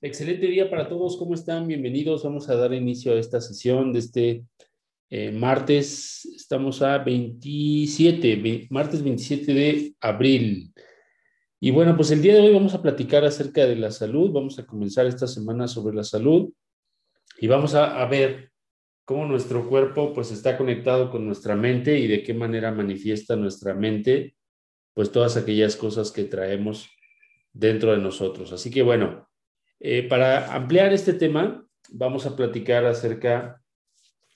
Excelente día para todos. ¿Cómo están? Bienvenidos. Vamos a dar inicio a esta sesión de este eh, martes. Estamos a 27, martes 27 de abril. Y bueno, pues el día de hoy vamos a platicar acerca de la salud. Vamos a comenzar esta semana sobre la salud y vamos a, a ver cómo nuestro cuerpo pues está conectado con nuestra mente y de qué manera manifiesta nuestra mente pues todas aquellas cosas que traemos dentro de nosotros. Así que bueno, eh, para ampliar este tema, vamos a platicar acerca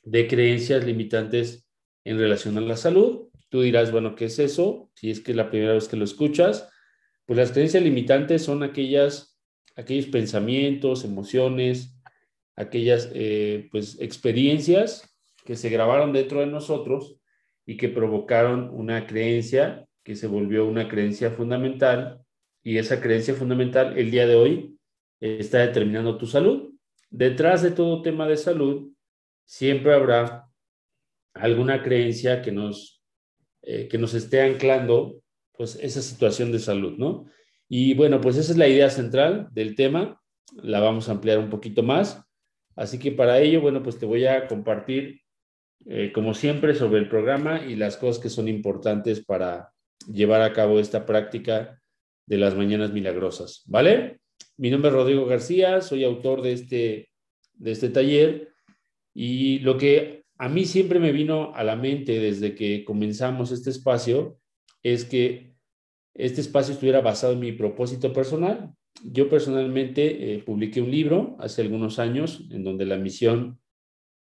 de creencias limitantes en relación a la salud. Tú dirás, bueno, ¿qué es eso? Si es que es la primera vez que lo escuchas, pues las creencias limitantes son aquellas, aquellos pensamientos, emociones, aquellas eh, pues, experiencias que se grabaron dentro de nosotros y que provocaron una creencia que se volvió una creencia fundamental y esa creencia fundamental el día de hoy está determinando tu salud. Detrás de todo tema de salud, siempre habrá alguna creencia que nos, eh, que nos esté anclando pues esa situación de salud, ¿no? Y bueno, pues esa es la idea central del tema, la vamos a ampliar un poquito más. Así que para ello, bueno, pues te voy a compartir, eh, como siempre, sobre el programa y las cosas que son importantes para llevar a cabo esta práctica de las mañanas milagrosas, ¿vale? Mi nombre es Rodrigo García, soy autor de este, de este taller y lo que a mí siempre me vino a la mente desde que comenzamos este espacio es que este espacio estuviera basado en mi propósito personal. Yo personalmente eh, publiqué un libro hace algunos años en donde la misión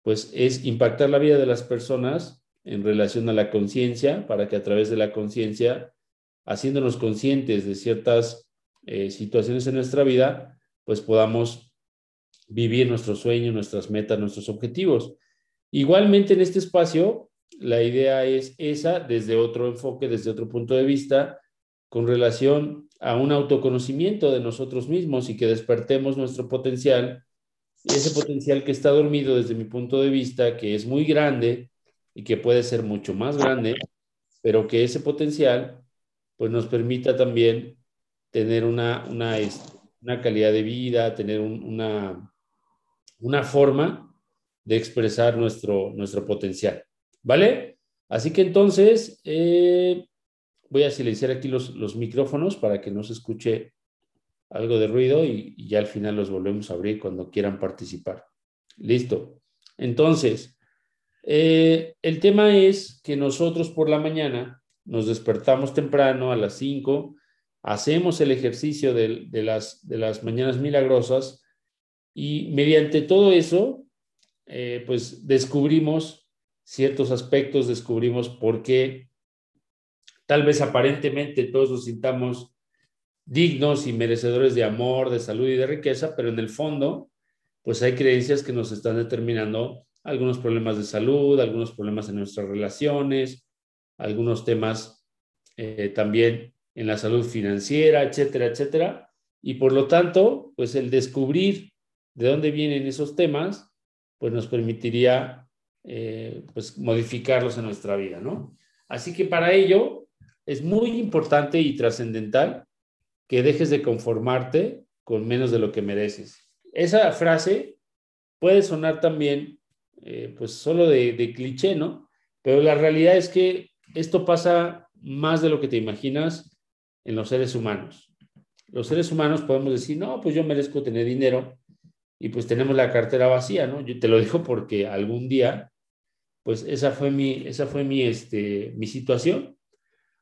pues es impactar la vida de las personas en relación a la conciencia para que a través de la conciencia, haciéndonos conscientes de ciertas eh, situaciones en nuestra vida, pues podamos vivir nuestros sueños, nuestras metas, nuestros objetivos. Igualmente en este espacio, la idea es esa desde otro enfoque, desde otro punto de vista, con relación a un autoconocimiento de nosotros mismos y que despertemos nuestro potencial, ese potencial que está dormido desde mi punto de vista, que es muy grande y que puede ser mucho más grande, pero que ese potencial pues nos permita también tener una, una, una calidad de vida, tener una, una forma de expresar nuestro, nuestro potencial. ¿Vale? Así que entonces eh, voy a silenciar aquí los, los, micrófonos para que no se escuche algo de ruido y, ya al final los volvemos a abrir cuando quieran participar. Listo. Entonces, eh, el tema es que nosotros por la mañana nos despertamos temprano a las 5 hacemos el ejercicio de, las, de las mañanas milagrosas y mediante todo eso, eh, pues descubrimos ciertos aspectos, descubrimos por qué tal vez aparentemente todos nos sintamos dignos y merecedores de amor, de salud y de riqueza, pero en el fondo, pues hay creencias que nos están determinando algunos problemas de salud, algunos problemas en nuestras relaciones, algunos temas eh, también en la salud financiera, etcétera, etcétera. Y por lo tanto, pues el descubrir de dónde vienen esos temas, pues nos permitiría eh, pues modificarlos en nuestra vida, ¿no? Así que para ello es muy importante y trascendental que dejes de conformarte con menos de lo que mereces. Esa frase puede sonar también, eh, pues solo de, de cliché, ¿no? Pero la realidad es que esto pasa más de lo que te imaginas en los seres humanos. Los seres humanos podemos decir, no, pues yo merezco tener dinero y pues tenemos la cartera vacía, ¿no? Yo te lo digo porque algún día, pues esa fue mi, esa fue mi, este, mi situación.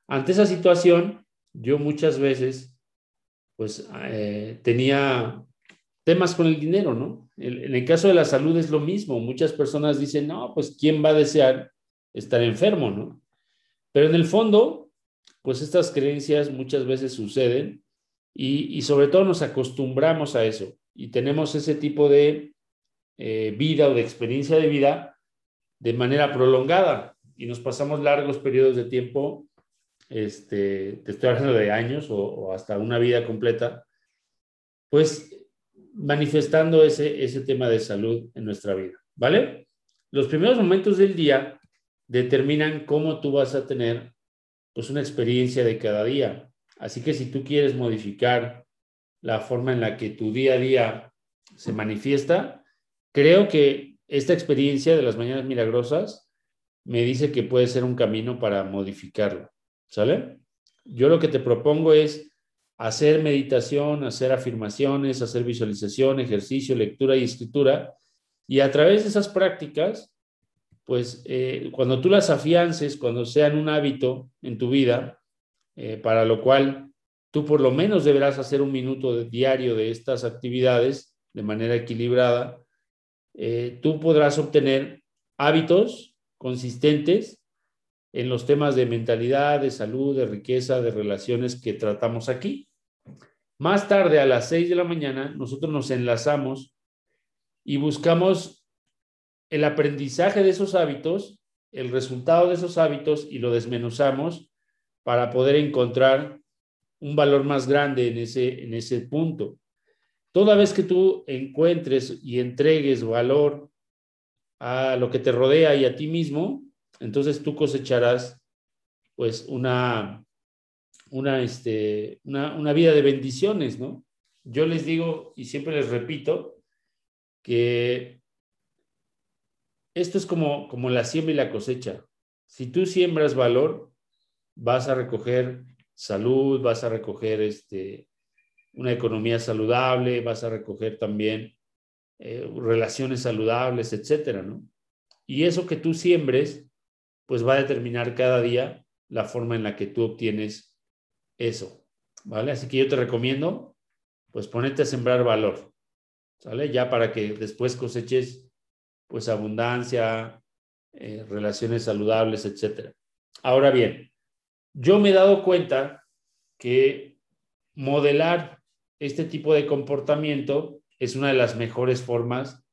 Ante esa situación, yo muchas veces, pues eh, tenía temas con el dinero, ¿no? En el caso de la salud es lo mismo. Muchas personas dicen, no, pues ¿quién va a desear estar enfermo, ¿no? Pero en el fondo, pues estas creencias muchas veces suceden y, sobre todo nos acostumbramos a eso y tenemos ese tipo de eh, vida o de experiencia de vida de manera prolongada y nos pasamos largos periodos de tiempo, este, te estoy hablando de años o, o hasta una vida completa, pues manifestando ese, ese tema de salud en nuestra vida, ¿vale? Los primeros momentos del día determinan cómo tú vas a tener pues una experiencia de cada día. Así que si tú quieres modificar la forma en la que tu día a día se manifiesta, creo que esta experiencia de las mañanas milagrosas me dice que puede ser un camino para modificarlo. ¿Sale? Yo lo que te propongo es hacer meditación, hacer afirmaciones, hacer visualización, ejercicio, lectura y escritura. Y a través de esas prácticas, pues eh, cuando tú las afiances, cuando sean un hábito en tu vida, eh, para lo cual tú por lo menos deberás hacer un minuto diario de estas actividades de manera equilibrada, eh, tú podrás obtener hábitos consistentes en los temas de mentalidad, de salud, de riqueza, de relaciones que tratamos aquí. Más tarde, a las 6 de la mañana, nosotros nos enlazamos y buscamos el aprendizaje de esos hábitos, el resultado de esos hábitos y lo desmenuzamos para poder encontrar un valor más grande en ese, en ese punto. Toda vez que tú encuentres y entregues valor a lo que te rodea y a ti mismo, entonces tú cosecharás pues una, una, este, una, una vida de bendiciones, ¿no? Yo les digo y siempre les repito que esto es como, como la siembra y la cosecha. Si tú siembras valor, vas a recoger salud, vas a recoger este, una economía saludable, vas a recoger también eh, relaciones saludables, etcétera, ¿no? Y eso que tú siembres, pues va a determinar cada día la forma en la que tú obtienes eso, ¿vale? Así que yo te recomiendo, pues ponerte a sembrar valor, ¿sale? Ya para que después coseches, pues abundancia, eh, relaciones saludables, etcétera. Ahora bien, yo me he dado cuenta que modelar este tipo de comportamiento es una de las mejores formas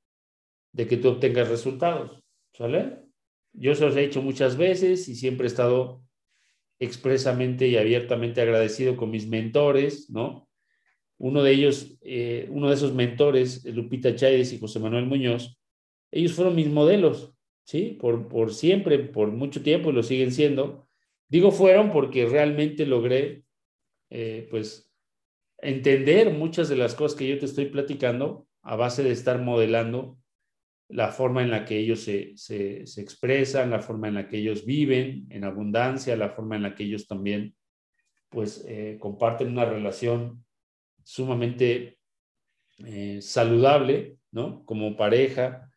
de que tú obtengas resultados, ¿sale? Yo se los he hecho muchas veces y siempre he estado expresamente y abiertamente agradecido con mis mentores, ¿no? Uno de ellos, eh, uno de esos mentores, Lupita Chávez y José Manuel Muñoz, ellos fueron mis modelos, ¿sí? Por, siempre, por mucho tiempo y lo siguen siendo. Digo fueron porque realmente logré, eh, pues, entender muchas de las cosas que yo te estoy platicando a base de estar modelando la forma en la que ellos se, expresan, la forma en la que ellos viven en abundancia, la forma en la que ellos también pues eh, comparten una relación sumamente eh, saludable, ¿no? Como pareja.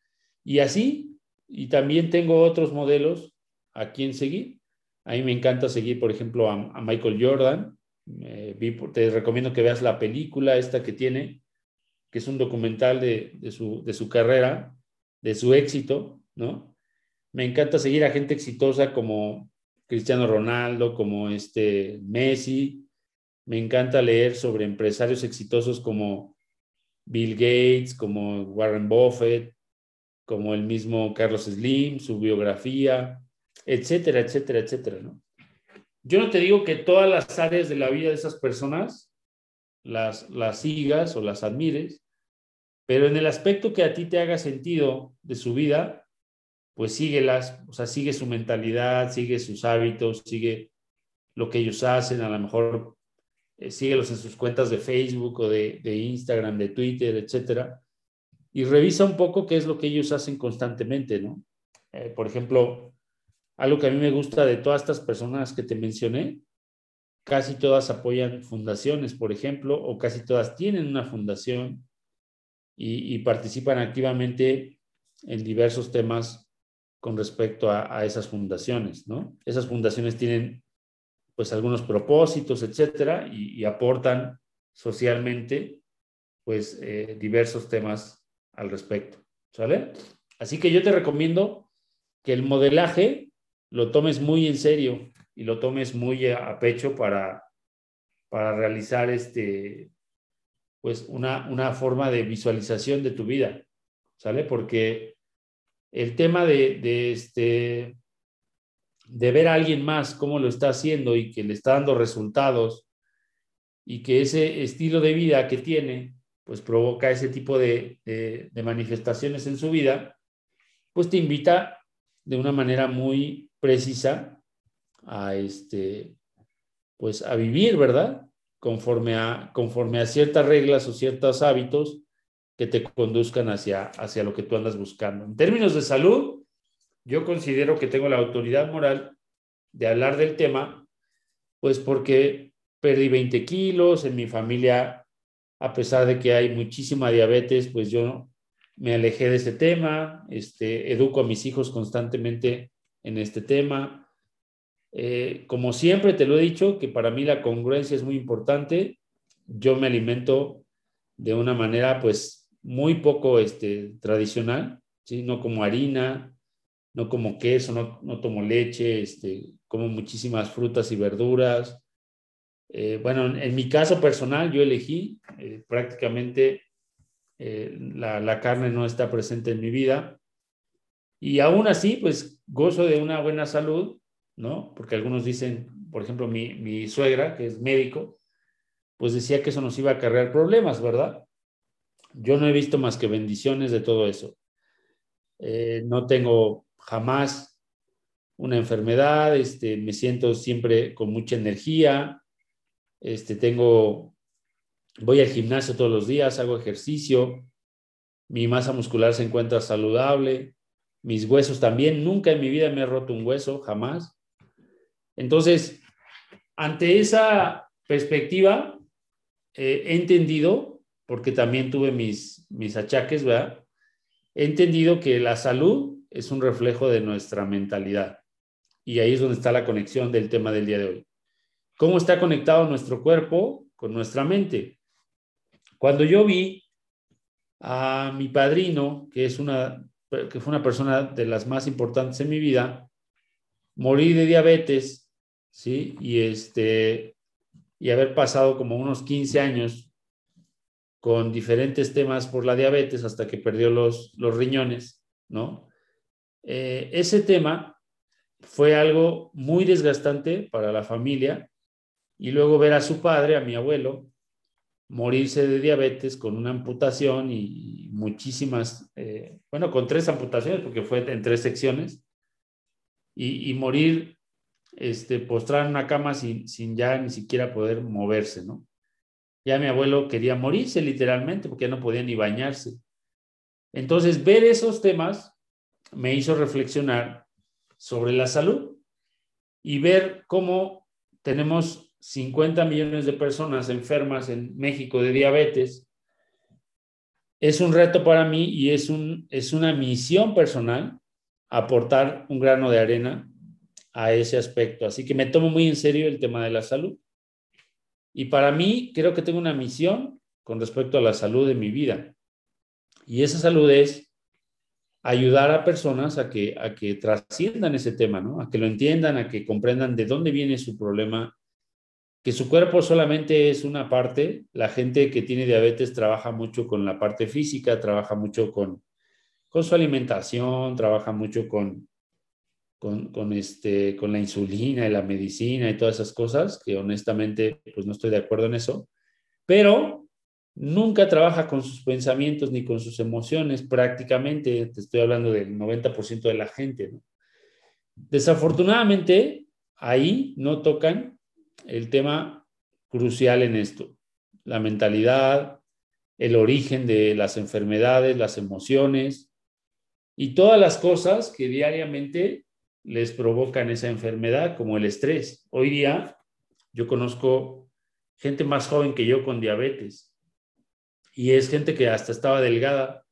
Y así, y también tengo otros modelos a quien seguir. A mí me encanta seguir, por ejemplo, a, Michael Jordan. te recomiendo que veas la película esta que tiene, que es un documental de, su, de su carrera, de su éxito, ¿no? Me encanta seguir a gente exitosa como Cristiano Ronaldo, como este Messi. Me encanta leer sobre empresarios exitosos como Bill Gates, como Warren Buffett, como el mismo Carlos Slim, su biografía, etcétera, etcétera, etcétera, ¿no? Yo no te digo que todas las áreas de la vida de esas personas las, las sigas o las admires, pero en el aspecto que a ti te haga sentido de su vida, pues síguelas, o sea, sigue su mentalidad, sigue sus hábitos, sigue lo que ellos hacen, a lo mejor eh, síguelos en sus cuentas de Facebook o de, Instagram, de Twitter, etcétera, y revisa un poco qué es lo que ellos hacen constantemente, ¿no? Eh, por ejemplo, algo que a mí me gusta de todas estas personas que te mencioné, casi todas apoyan fundaciones, por ejemplo, o casi todas tienen una fundación y, participan activamente en diversos temas con respecto a, esas fundaciones, ¿no? Esas fundaciones tienen pues algunos propósitos, etcétera, y, aportan socialmente pues eh, diversos temas al respecto, ¿sale? Así que yo te recomiendo que el modelaje lo tomes muy en serio y lo tomes muy a, pecho para, para realizar este, pues una, una forma de visualización de tu vida, ¿sale? Porque el tema de, de, este, de ver a alguien más cómo lo está haciendo y que le está dando resultados y que ese estilo de vida que tiene, pues provoca ese tipo de, de, manifestaciones en su vida, pues te invita de una manera muy precisa a este, pues a vivir, ¿verdad? conforme a, conforme a ciertas reglas o ciertos hábitos que te conduzcan hacia, hacia lo que tú andas buscando. En términos de salud, yo considero que tengo la autoridad moral de hablar del tema, pues porque perdí 20 kilos, en mi familia, a pesar de que hay muchísima diabetes, pues yo me alejé de ese tema, este, educo a mis hijos constantemente en este tema. Eh, como siempre te lo he dicho, que para mí la congruencia es muy importante. Yo me alimento de una manera, pues, muy poco este, tradicional, ¿sí? No como harina, no como queso, no, no tomo leche, este, como muchísimas frutas y verduras. Eh, bueno, en, mi caso personal, yo elegí eh, prácticamente eh, la, carne no está presente en mi vida. Y aún así, pues gozo de una buena salud, ¿no? Porque algunos dicen, por ejemplo, mi, mi suegra, que es médico, pues decía que eso nos iba a acarrear problemas, ¿verdad? Yo no he visto más que bendiciones de todo eso. no tengo jamás una enfermedad, este, me siento siempre con mucha energía, este, tengo, voy al gimnasio todos los días, hago ejercicio, mi masa muscular se encuentra saludable, mis huesos también, nunca en mi vida me he roto un hueso, jamás. Entonces, ante esa perspectiva, eh, he entendido, porque también tuve mis, mis achaques, ¿verdad? He entendido que la salud es un reflejo de nuestra mentalidad. Y ahí es donde está la conexión del tema del día de hoy. ¿Cómo está conectado nuestro cuerpo con nuestra mente? Cuando yo vi a mi padrino, que, es una, que fue una persona de las más importantes en mi vida, morir de diabetes, ¿sí? Y, este, y haber pasado como unos 15 años con diferentes temas por la diabetes hasta que perdió los, los riñones, ¿no? Eh, ese tema fue algo muy desgastante para la familia y luego ver a su padre, a mi abuelo, morirse de diabetes con una amputación y muchísimas, eh, bueno, con tres amputaciones porque fue en tres secciones y, morir este, postrado en una cama sin, sin ya ni siquiera poder moverse, ¿no? Ya mi abuelo quería morirse literalmente porque ya no podía ni bañarse. Entonces, ver esos temas me hizo reflexionar sobre la salud y ver cómo tenemos 50 millones de personas enfermas en México de diabetes. Es un reto para mí y es, un, es una misión personal aportar un grano de arena a ese aspecto. Así que me tomo muy en serio el tema de la salud. Y para mí creo que tengo una misión con respecto a la salud de mi vida. Y esa salud es ayudar a personas a que, a que trasciendan ese tema, ¿no? A que lo entiendan, a que comprendan de dónde viene su problema, que su cuerpo solamente es una parte. La gente que tiene diabetes trabaja mucho con la parte física, trabaja mucho con, con su alimentación, trabaja mucho con, con, con, este, con la insulina y la medicina y todas esas cosas, que honestamente pues no estoy de acuerdo en eso. Pero nunca trabaja con sus pensamientos ni con sus emociones prácticamente, te estoy hablando del 90% de la gente. Desafortunadamente, ahí no tocan el tema crucial en esto, la mentalidad, el origen de las enfermedades, las emociones y todas las cosas que diariamente les provocan esa enfermedad, como el estrés. Hoy día yo conozco gente más joven que yo con diabetes y es gente que hasta estaba delgada.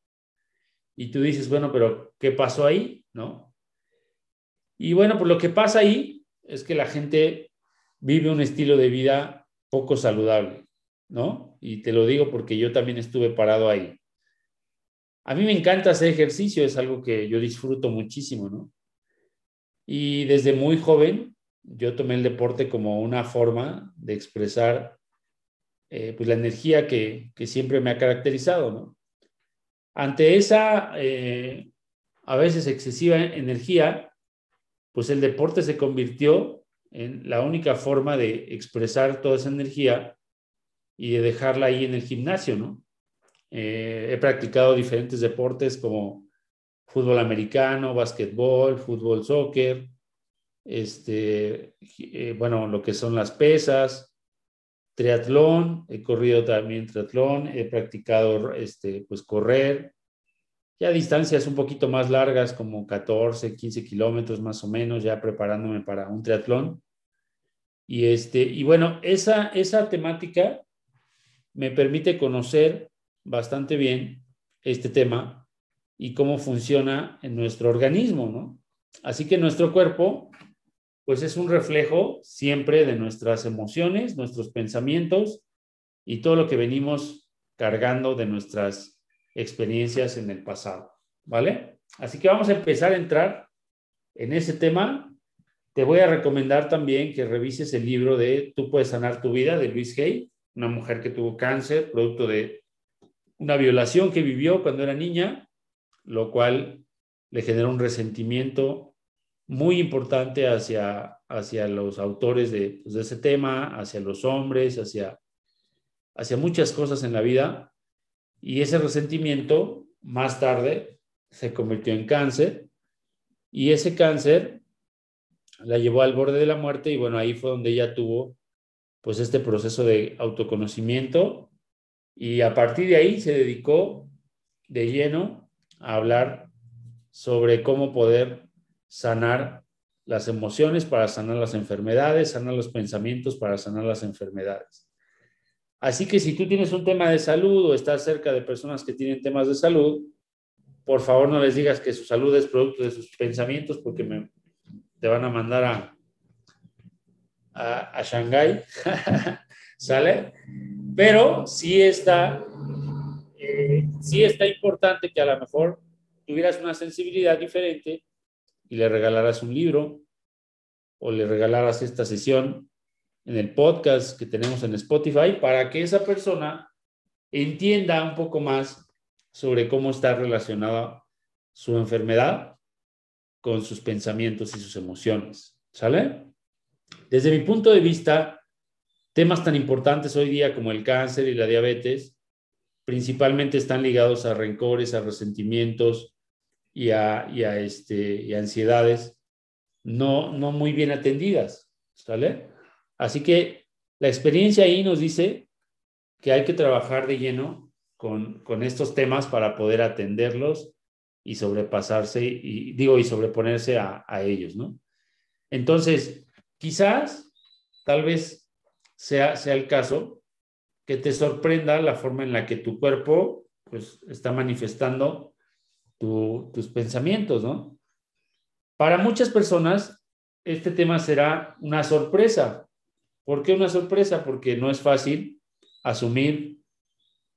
Y tú dices, bueno, pero ¿qué pasó ahí? ¿No? Y bueno, pues lo que pasa ahí es que la gente vive un estilo de vida poco saludable, ¿no? Y te lo digo porque yo también estuve parado ahí. A mí me encanta hacer ejercicio, es algo que yo disfruto muchísimo, ¿no? Y desde muy joven yo tomé el deporte como una forma de expresar eh, pues la energía que, siempre me ha caracterizado, ¿no? Ante esa eh, a veces excesiva energía, pues el deporte se convirtió la única forma de expresar toda esa energía y de dejarla ahí en el gimnasio, ¿no? Eh, he practicado diferentes deportes como fútbol americano, básquetbol, fútbol, soccer, este, bueno, lo que son las pesas, triatlón, he corrido también triatlón, he practicado este, pues correr, ya distancias un poquito más largas, como 14, 15 kilómetros más o menos, ya preparándome para un triatlón. Y, este, y bueno, esa, esa temática me permite conocer bastante bien este tema y cómo funciona en nuestro organismo, ¿no? Así que nuestro cuerpo, pues es un reflejo siempre de nuestras emociones, nuestros pensamientos y todo lo que venimos cargando de nuestras experiencias en el pasado, ¿vale? Así que vamos a empezar a entrar en ese tema. Te voy a recomendar también que revises el libro de Tú puedes sanar tu vida de Luis Hay, una mujer que tuvo cáncer, producto de una violación que vivió cuando era niña, lo cual le generó un resentimiento muy importante hacia, hacia los autores de, pues, de ese tema, hacia los hombres, hacia, hacia muchas cosas en la vida y ese resentimiento más tarde se convirtió en cáncer y ese cáncer la llevó al borde de la muerte y bueno, ahí fue donde ella tuvo pues este proceso de autoconocimiento y a partir de ahí se dedicó de lleno a hablar sobre cómo poder sanar las emociones para sanar las enfermedades, sanar los pensamientos para sanar las enfermedades. Así que si tú tienes un tema de salud o estás cerca de personas que tienen temas de salud, por favor no les digas que su salud es producto de sus pensamientos porque me, te van a mandar a, a, a Shanghái, ¿sale? Pero sí está, eh, sí está importante que a lo mejor tuvieras una sensibilidad diferente y le regalaras un libro o le regalaras esta sesión en el podcast que tenemos en Spotify para que esa persona entienda un poco más sobre cómo está relacionada su enfermedad con sus pensamientos y sus emociones. ¿Sale? Desde mi punto de vista, temas tan importantes hoy día como el cáncer y la diabetes principalmente están ligados a rencores, a resentimientos y a, y a, este, y ansiedades no, no muy bien atendidas. ¿Sale? Así que la experiencia ahí nos dice que hay que trabajar de lleno con, estos temas para poder atenderlos y sobrepasarse, y digo, y sobreponerse a, ellos, ¿no? Entonces, quizás, tal vez sea, sea el caso que te sorprenda la forma en la que tu cuerpo, pues, está manifestando tus pensamientos, ¿no? Para muchas personas, este tema será una sorpresa, ¿Por qué una sorpresa? Porque no es fácil asumir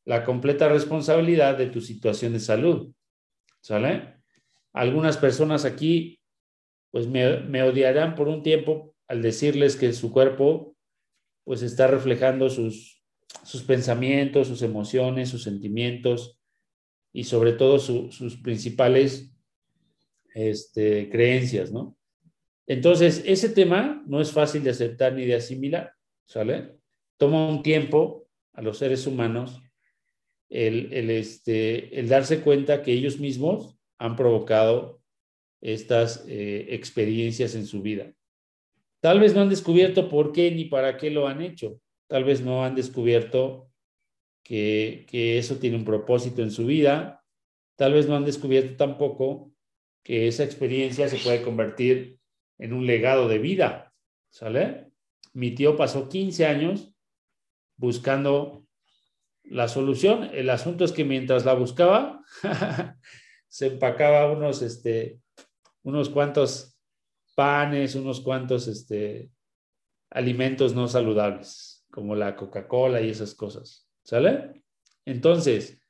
la completa responsabilidad de tu situación de salud. ¿Sale? Algunas personas aquí, pues me, odiarán por un tiempo al decirles que su cuerpo, pues está reflejando sus, sus pensamientos, sus emociones, sus sentimientos y sobre todo sus principales este, creencias, ¿no? Entonces, ese tema no es fácil de aceptar ni de asimilar, ¿sale? Toma un tiempo a los seres humanos el, este, el darse cuenta que ellos mismos han provocado estas eh, experiencias en su vida. Tal vez no han descubierto por qué ni para qué lo han hecho. Tal vez no han descubierto que, que eso tiene un propósito en su vida. Tal vez no han descubierto tampoco que esa experiencia se puede convertir en un legado de vida, ¿sale? Mi tío pasó 15 años buscando la solución. El asunto es que mientras la buscaba, se empacaba unos, este, unos cuantos panes, unos cuantos este, alimentos no saludables, como la Coca-Cola y esas cosas. ¿Sale? Entonces,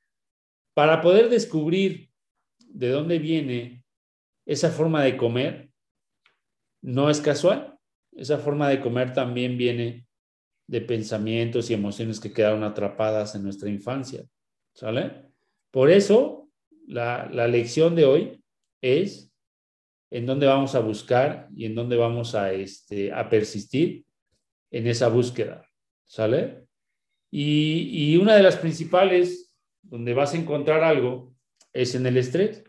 para poder descubrir de dónde viene esa forma de comer, no es casual. Esa forma de comer también viene de pensamientos y emociones que quedaron atrapadas en nuestra infancia. ¿Sale? Por eso, la, lección de hoy es en dónde vamos a buscar y en dónde vamos a, este, a persistir en esa búsqueda. ¿Sale? Y, una de las principales donde vas a encontrar algo es en el estrés.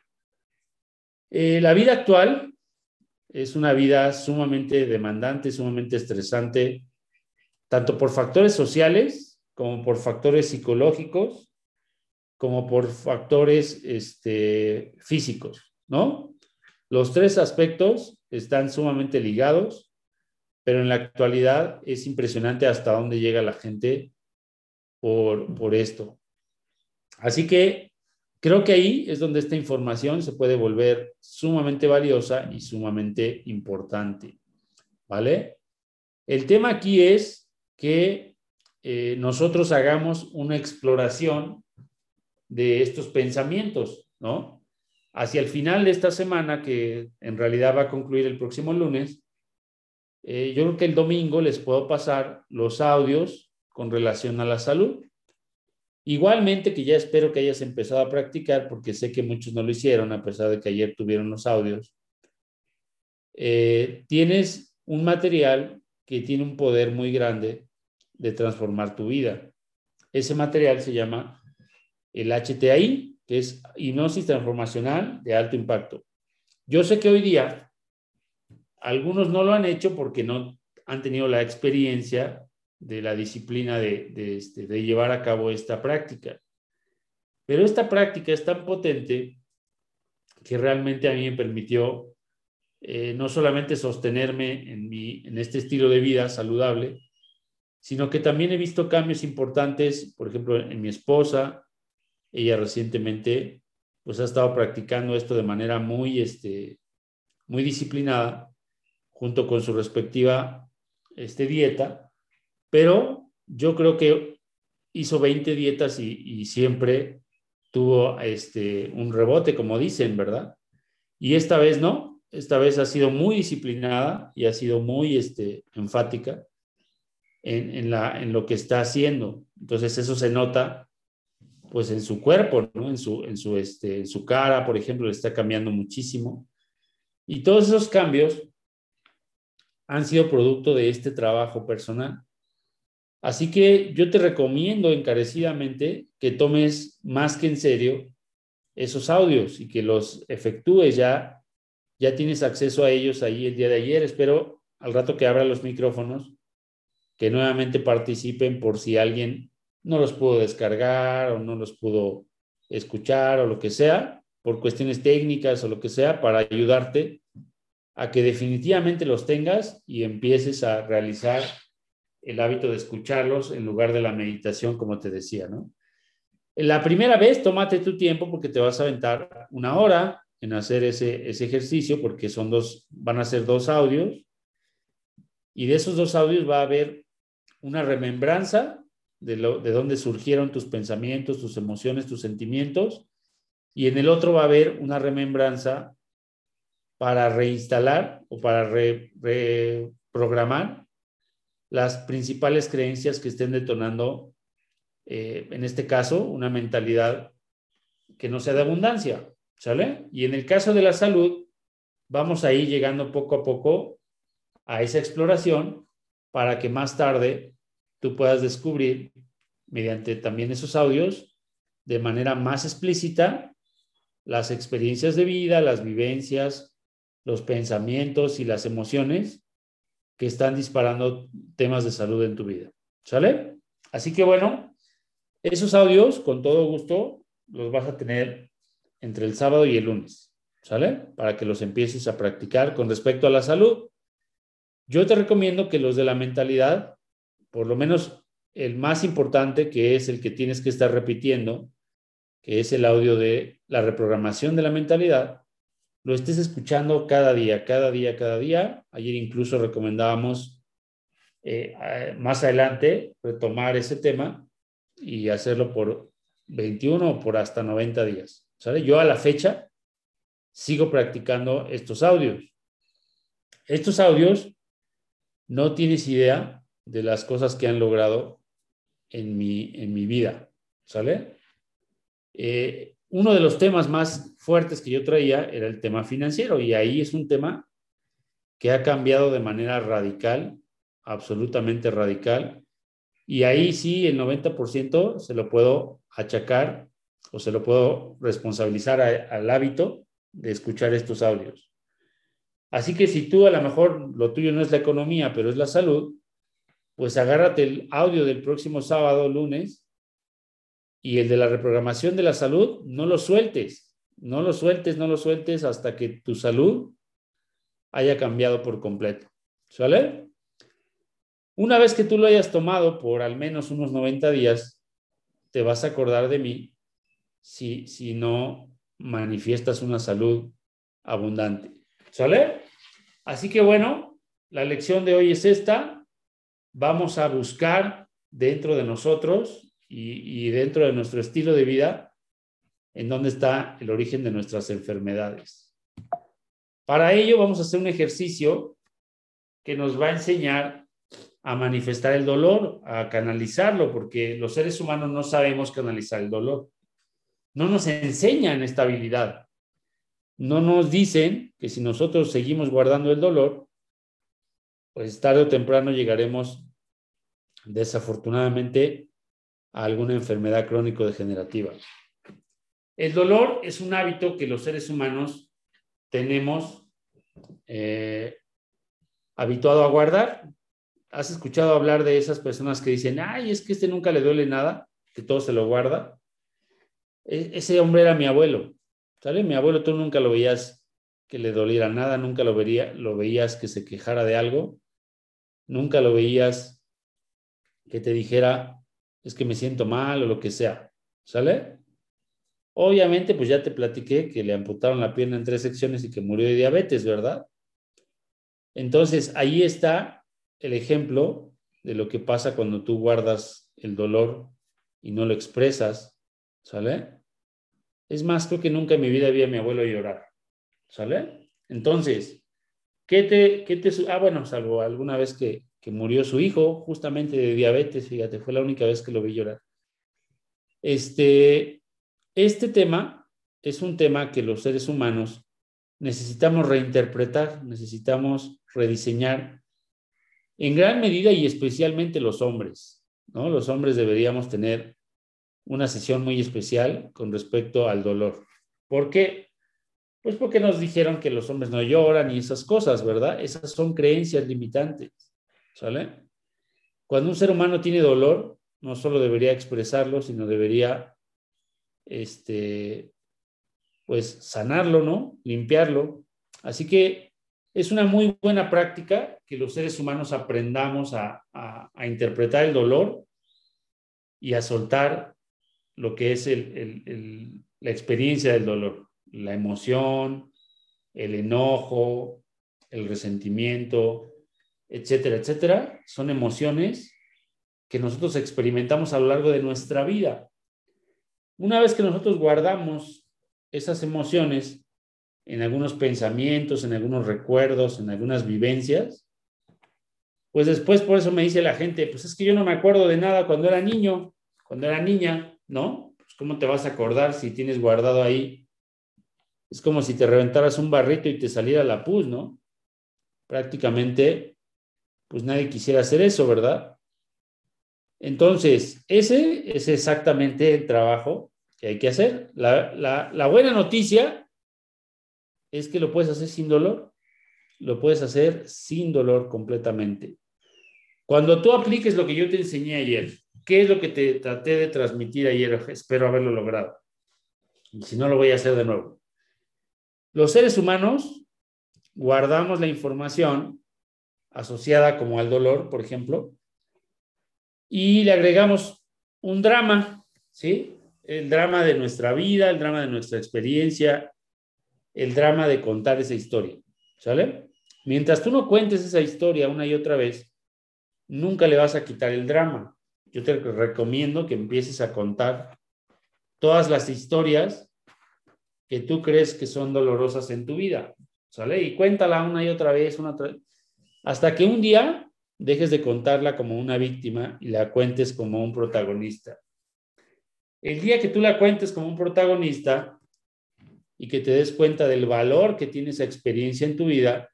Eh, la vida actual es una vida sumamente demandante, sumamente estresante, tanto por factores sociales como por factores psicológicos, como por factores este, físicos, ¿no? Los tres aspectos están sumamente ligados, pero en la actualidad es impresionante hasta dónde llega la gente por, por esto. Así que creo que ahí es donde esta información se puede volver sumamente valiosa y sumamente importante, ¿vale? El tema aquí es que eh, nosotros hagamos una exploración de estos pensamientos, ¿no? Hacia el final de esta semana, que en realidad va a concluir el próximo lunes, eh, yo creo que el domingo les puedo pasar los audios con relación a la salud. Igualmente que ya espero que hayas empezado a practicar, porque sé que muchos no lo hicieron, a pesar de que ayer tuvieron los audios. Eh, tienes un material que tiene un poder muy grande de transformar tu vida. Ese material se llama el HTI, que es hipnosis transformacional de alto impacto. Yo sé que hoy día algunos no lo han hecho porque no han tenido la experiencia de la disciplina de, este, de llevar a cabo esta práctica. Pero esta práctica es tan potente que realmente a mí me permitió eh, no solamente sostenerme en, mi, en este estilo de vida saludable, sino que también he visto cambios importantes, por ejemplo, en mi esposa. Ella recientemente pues ha estado practicando esto de manera muy, este, muy disciplinada, junto con su respectiva este, dieta, pero yo creo que hizo 20 dietas y, siempre tuvo este, un rebote, como dicen, ¿verdad? Y esta vez no, esta vez ha sido muy disciplinada y ha sido muy este, enfática en, la, en lo que está haciendo. Entonces eso se nota pues en su cuerpo, ¿no? en, su, en, su, este, en su cara, por ejemplo, le está cambiando muchísimo. Y todos esos cambios han sido producto de este trabajo personal. Así que yo te recomiendo encarecidamente que tomes más que en serio esos audios y que los efectúes ya ya tienes acceso a ellos ahí el día de ayer. Espero al rato que abra los micrófonos, que nuevamente participen por si alguien no los pudo descargar o no los pudo escuchar o lo que sea, por cuestiones técnicas o lo que sea, para ayudarte a que definitivamente los tengas y empieces a realizar el hábito de escucharlos en lugar de la meditación, como te decía, ¿no? La primera vez, tómate tu tiempo porque te vas a aventar una hora, en hacer ese, ese ejercicio porque son dos, van a ser dos audios y de esos dos audios va a haber una remembranza de, lo, de dónde surgieron tus pensamientos, tus emociones, tus sentimientos y en el otro va a haber una remembranza para reinstalar o para reprogramar las principales creencias que estén detonando, eh, en este caso, una mentalidad que no sea de abundancia. ¿Sale? Y en el caso de la salud, vamos a ir llegando poco a poco a esa exploración para que más tarde tú puedas descubrir, mediante también esos audios, de manera más explícita, las experiencias de vida, las vivencias, los pensamientos y las emociones que están disparando temas de salud en tu vida. ¿Sale? Así que bueno, esos audios, con todo gusto, los vas a tener entre el sábado y el lunes, ¿sale? Para que los empieces a practicar con respecto a la salud. Yo te recomiendo que los de la mentalidad, por lo menos el más importante, que es el que tienes que estar repitiendo, que es el audio de la reprogramación de la mentalidad, lo estés escuchando cada día, cada día, cada día. Ayer incluso recomendábamos eh, más adelante retomar ese tema y hacerlo por 21 o por hasta 90 días. Yo a la fecha sigo practicando estos audios. Estos audios no tienes idea de las cosas que han logrado en mi, en mi vida, ¿sale? Eh, uno de los temas más fuertes que yo traía era el tema financiero y ahí es un tema que ha cambiado de manera radical, absolutamente radical. Y ahí sí, el 90% se lo puedo achacar o se lo puedo responsabilizar al hábito de escuchar estos audios. Así que si tú a lo mejor lo tuyo no es la economía, pero es la salud, pues agárrate el audio del próximo sábado, lunes, y el de la reprogramación de la salud, no lo sueltes, no lo sueltes, no lo sueltes hasta que tu salud haya cambiado por completo. ¿Sale? Una vez que tú lo hayas tomado por al menos unos 90 días, te vas a acordar de mí si, si no manifiestas una salud abundante. ¿Sale? Así que bueno, la lección de hoy es esta. Vamos a buscar dentro de nosotros y, dentro de nuestro estilo de vida en dónde está el origen de nuestras enfermedades. Para ello vamos a hacer un ejercicio que nos va a enseñar a manifestar el dolor, a canalizarlo, porque los seres humanos no sabemos canalizar el dolor. No nos enseñan esta habilidad. No nos dicen que si nosotros seguimos guardando el dolor, pues tarde o temprano llegaremos desafortunadamente alguna enfermedad crónico-degenerativa. El dolor es un hábito que los seres humanos tenemos eh, habituado a guardar. ¿Has escuchado hablar de esas personas que dicen, ay, es que este nunca le duele nada, que todo se lo guarda? E, ese hombre era mi abuelo, ¿sale? Mi abuelo tú nunca lo veías que le doliera nada, nunca lo, vería, lo veías que se quejara de algo, nunca lo veías que te dijera, es que me siento mal o lo que sea, ¿sale? Obviamente, pues ya te platiqué que le amputaron la pierna en tres secciones y que murió de diabetes, ¿verdad? Entonces, ahí está el ejemplo de lo que pasa cuando tú guardas el dolor y no lo expresas, ¿sale? Es más, creo que nunca en mi vida vi a mi abuelo llorar, ¿sale? Entonces, ¿qué te, qué te, ah, bueno, salvo alguna vez que, que murió su hijo justamente de diabetes, fíjate, fue la única vez que lo vi llorar. Este, este tema es un tema que los seres humanos necesitamos reinterpretar, necesitamos rediseñar en gran medida y especialmente los hombres, ¿no? Los hombres deberíamos tener una sesión muy especial con respecto al dolor. ¿Por qué? Pues porque nos dijeron que los hombres no lloran y esas cosas, ¿verdad? Esas son creencias limitantes, ¿sale? Cuando un ser humano tiene dolor, no solo debería expresarlo, sino debería este, pues sanarlo, ¿no? Limpiarlo. Así que es una muy buena práctica que los seres humanos aprendamos a, interpretar el dolor y a soltar lo que es la experiencia del dolor, la emoción, el enojo, el resentimiento, etcétera, etcétera. Son emociones que nosotros experimentamos a lo largo de nuestra vida. Una vez que nosotros guardamos esas emociones en algunos pensamientos, en algunos recuerdos, en algunas vivencias, pues después por eso me dice la gente, pues es que yo no me acuerdo de nada cuando era niño, cuando era niña, ¿no? Pues cómo te vas a acordar si tienes guardado ahí. Es como si te reventaras un barrito y te saliera la pus, ¿no? Prácticamente, pues nadie quisiera hacer eso, ¿verdad? Entonces, ese es exactamente el trabajo que hay que hacer. La, buena noticia es que lo puedes hacer sin dolor. Lo puedes hacer sin dolor completamente. Cuando tú apliques lo que yo te enseñé ayer, ¿qué es lo que te traté de transmitir ayer? Espero haberlo logrado. Y si no, lo voy a hacer de nuevo. Los seres humanos guardamos la información asociada como al dolor, por ejemplo, y le agregamos un drama, ¿sí? El drama de nuestra vida, el drama de nuestra experiencia, el drama de contar esa historia, ¿sale? Mientras tú no cuentes esa historia una y otra vez, nunca le vas a quitar el drama. Yo te recomiendo que empieces a contar todas las historias que tú crees que son dolorosas en tu vida, ¿sale? Y cuéntala una y otra vez, una hasta que un día dejes de contarla como una víctima y la cuentes como un protagonista. El día que tú la cuentes como un protagonista y que te des cuenta del valor que tiene esa experiencia en tu vida,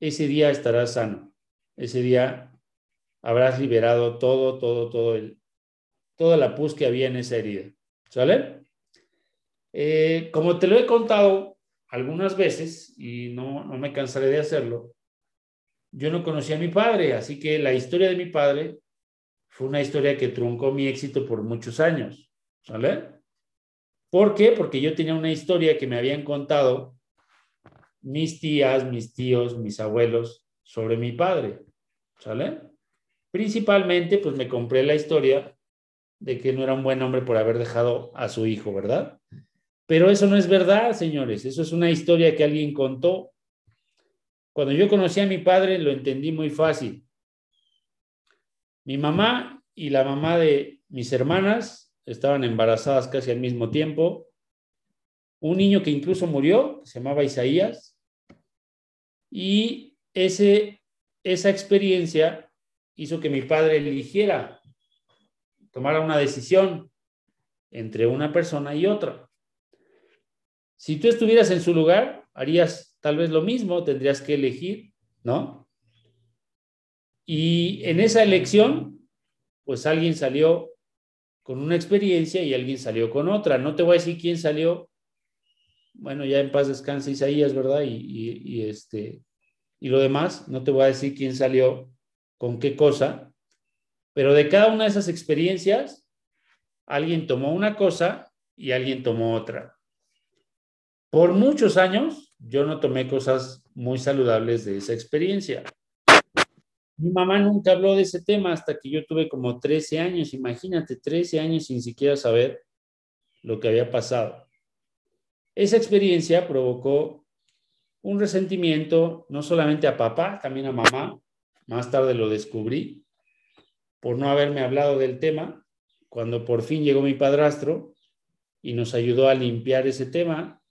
ese día estarás sano. Ese día habrás liberado todo, todo, todo el, toda la pus que había en esa herida. ¿Sale? Eh, como te lo he contado algunas veces y no, no me cansaré de hacerlo, yo no conocí a mi padre, así que la historia de mi padre fue una historia que truncó mi éxito por muchos años, ¿sale? ¿Por qué? Porque yo tenía una historia que me habían contado mis tías, mis tíos, mis abuelos sobre mi padre, ¿sale? Principalmente, pues me compré la historia de que no era un buen hombre por haber dejado a su hijo, ¿verdad? Pero eso no es verdad, señores, eso es una historia que alguien contó. Cuando yo conocí a mi padre, lo entendí muy fácil. Mi mamá y la mamá de mis hermanas estaban embarazadas casi al mismo tiempo. Un niño que incluso murió, se llamaba Isaías, y ese, esa experiencia hizo que mi padre eligiera, tomara una decisión entre una persona y otra. Si tú estuvieras en su lugar, harías tal vez lo mismo, tendrías que elegir, ¿no? Y en esa elección, pues alguien salió con una experiencia y alguien salió con otra. No te voy a decir quién salió. Bueno, ya en paz descansa Isaías, ¿verdad? Y, este, y lo demás, no te voy a decir quién salió con qué cosa, pero de cada una de esas experiencias, alguien tomó una cosa y alguien tomó otra. Por muchos años, yo no tomé cosas muy saludables de esa experiencia. Mi mamá nunca habló de ese tema hasta que yo tuve como 13 años, imagínate, 13 años sin siquiera saber lo que había pasado. Esa experiencia provocó un resentimiento no solamente a papá, también a mamá. Más tarde lo descubrí por no haberme hablado del tema. Cuando por fin llegó mi padrastro y nos ayudó a limpiar ese tema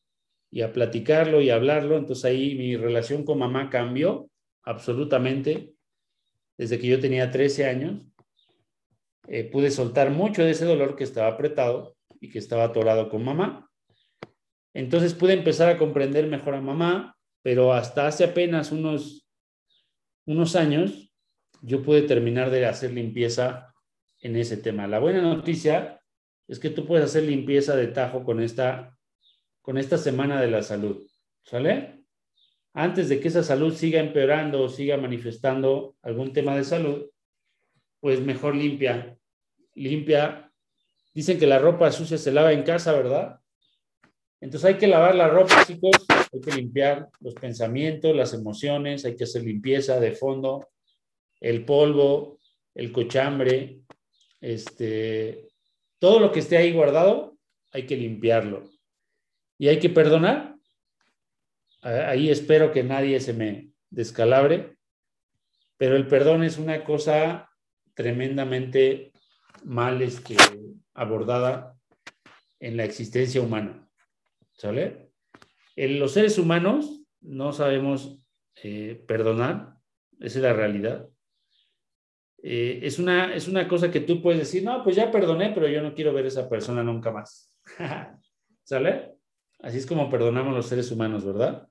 y a platicarlo y hablarlo, entonces ahí mi relación con mamá cambió absolutamente desde que yo tenía 13 años, eh, pude soltar mucho de ese dolor que estaba apretado y que estaba atorado con mamá. Entonces pude empezar a comprender mejor a mamá, pero hasta hace apenas unos, unos años yo pude terminar de hacer limpieza en ese tema. La buena noticia es que tú puedes hacer limpieza de tajo con esta, con esta semana de la salud. ¿Sale? antes de que esa salud siga empeorando o siga manifestando algún tema de salud, pues mejor limpia, limpia. Dicen que la ropa sucia se lava en casa, ¿verdad? Entonces hay que lavar la ropa, chicos, hay que limpiar los pensamientos, las emociones, hay que hacer limpieza de fondo, el polvo, el cochambre, este, todo lo que esté ahí guardado, hay que limpiarlo. Y hay que perdonar, Ahí espero que nadie se me descalabre, pero el perdón es una cosa tremendamente mal este, abordada en la existencia humana. ¿Sale? En los seres humanos no sabemos eh, perdonar, esa es la realidad. Eh, es, una, es una cosa que tú puedes decir, no, pues ya perdoné, pero yo no quiero ver a esa persona nunca más. ¿Sale? Así es como perdonamos los seres humanos, ¿verdad?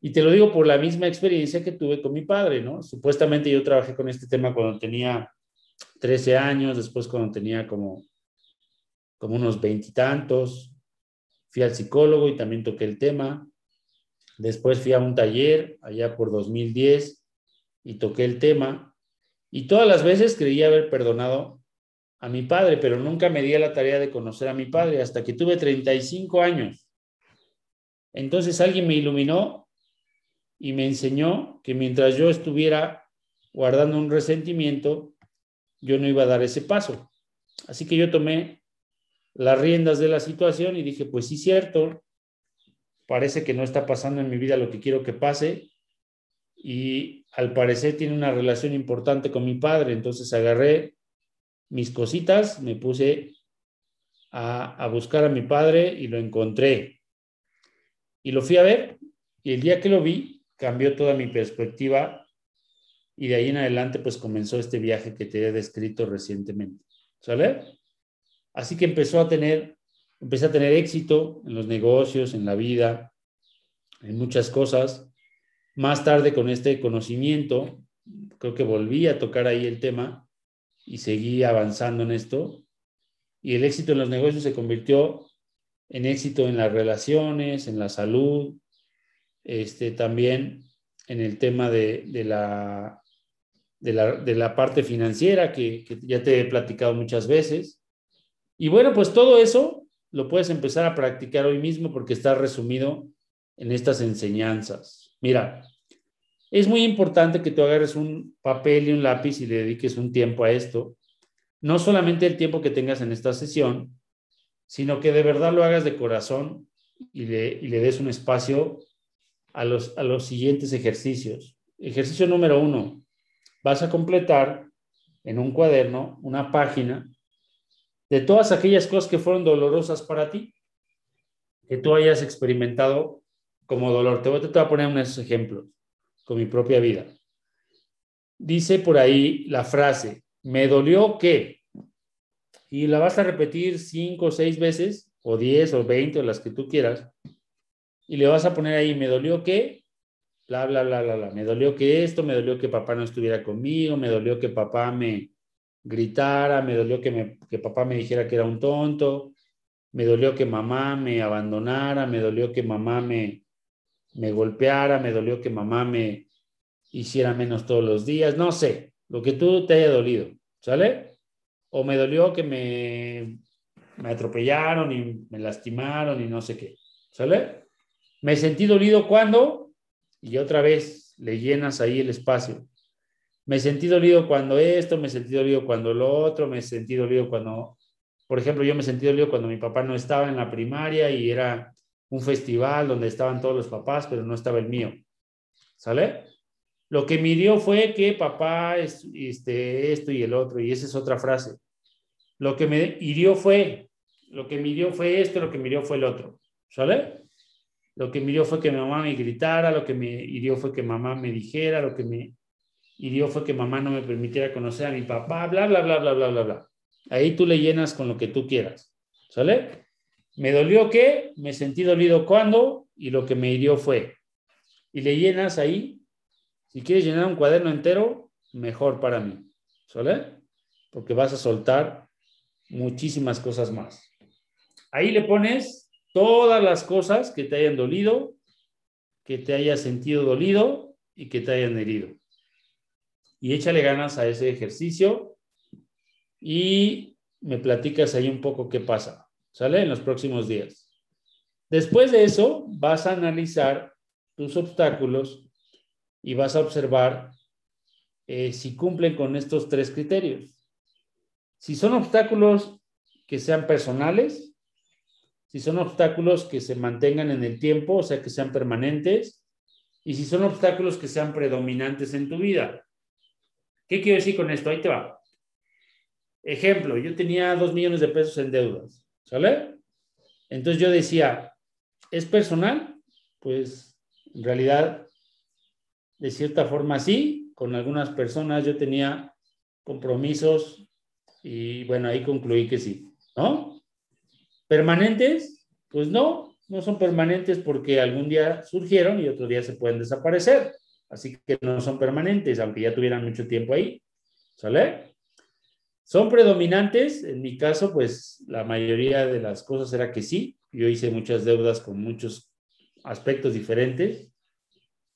Y te lo digo por la misma experiencia que tuve con mi padre, ¿no? Supuestamente yo trabajé con este tema cuando tenía 13 años, después cuando tenía como, como unos veintitantos, fui al psicólogo y también toqué el tema. Después fui a un taller allá por 2010 y toqué el tema. Y todas las veces creía haber perdonado a mi padre, pero nunca me di a la tarea de conocer a mi padre hasta que tuve 35 años. Entonces alguien me iluminó y me enseñó que mientras yo estuviera guardando un resentimiento, yo no iba a dar ese paso. Así que yo tomé las riendas de la situación y dije, pues sí, cierto, parece que no está pasando en mi vida lo que quiero que pase y al parecer tiene una relación importante con mi padre, entonces agarré mis cositas, me puse a, buscar a mi padre y lo encontré. Y lo fui a ver y el día que lo vi cambió toda mi perspectiva y de ahí en adelante pues comenzó este viaje que te he descrito recientemente. ¿Sale? Así que empezó a tener, empecé a tener éxito en los negocios, en la vida, en muchas cosas. Más tarde con este conocimiento, creo que volví a tocar ahí el tema y seguí avanzando en esto. Y el éxito en los negocios se convirtió en éxito en las relaciones, en la salud, este, también en el tema de, la, de, la, parte financiera que, que ya te he platicado muchas veces. Y bueno, pues todo eso lo puedes empezar a practicar hoy mismo porque está resumido en estas enseñanzas. Mira, es muy importante que tú agarres un papel y un lápiz y le dediques un tiempo a esto. No solamente el tiempo que tengas en esta sesión, sino que de verdad lo hagas de corazón y le, le des un espacio a los, a los siguientes ejercicios. Ejercicio número uno, vas a completar en un cuaderno una página de todas aquellas cosas que fueron dolorosas para ti, que tú hayas experimentado como dolor. Te voy, a poner unos ejemplos con mi propia vida. Dice por ahí la frase, me dolió que, y la vas a repetir cinco o seis veces, o diez o veinte, o las que tú quieras, y le vas a poner ahí, me dolió que, bla, bla, bla, bla, bla, me dolió que esto, me dolió que papá no estuviera conmigo, me dolió que papá me gritara, me dolió que, me, que papá me dijera que era un tonto, me dolió que mamá me abandonara, me dolió que mamá me, me golpeara, me dolió que mamá me hiciera menos todos los días, no sé, lo que tú te haya dolido, ¿sale? O me dolió que me, me atropellaron y me lastimaron y no sé qué, ¿sale? Me sentí dolido cuando, y otra vez le llenas ahí el espacio. Me sentí dolido cuando esto, me sentí dolido cuando lo otro, me sentí dolido cuando, por ejemplo, yo me sentí dolido cuando mi papá no estaba en la primaria y era un festival donde estaban todos los papás, pero no estaba el mío. ¿Sale? Lo que me hirió fue que papá, este, esto y el otro, y esa es otra frase. Lo que me hirió fue, lo que me hirió fue esto, lo que me hirió fue el otro. ¿Sale? Lo que me hirió fue que mi mamá me gritara, lo que me hirió fue que mamá me dijera, lo que me hirió fue que mamá no me permitiera conocer a mi papá, bla, bla, bla, bla, bla, bla, bla. Ahí tú le llenas con lo que tú quieras. ¿Sale? Me dolió que, me sentí dolido cuando y lo que me hirió fue. Y le llenas ahí. Si quieres llenar un cuaderno entero, mejor para mí. ¿Sale? Porque vas a soltar muchísimas cosas más. Ahí le pones todas las cosas que te hayan dolido, que te hayas sentido dolido y que te hayan herido. Y échale ganas a ese ejercicio y me platicas ahí un poco qué pasa. ¿sale? En los próximos días. Después de eso, vas a analizar tus obstáculos y vas a observar eh, si cumplen con estos tres criterios. Si son obstáculos que sean personales, si son obstáculos que se mantengan en el tiempo, o sea, que sean permanentes, y si son obstáculos que sean predominantes en tu vida. ¿Qué quiero decir con esto? Ahí te va. Ejemplo, yo tenía dos millones de pesos en deudas. ¿Sale? Entonces yo decía, ¿es personal? Pues en realidad, de cierta forma sí, con algunas personas yo tenía compromisos y bueno, ahí concluí que sí, ¿no? ¿Permanentes? Pues no, no son permanentes porque algún día surgieron y otro día se pueden desaparecer. Así que no son permanentes, aunque ya tuvieran mucho tiempo ahí. ¿Sale? ¿Son predominantes? En mi caso, pues la mayoría de las cosas era que sí. Yo hice muchas deudas con muchos aspectos diferentes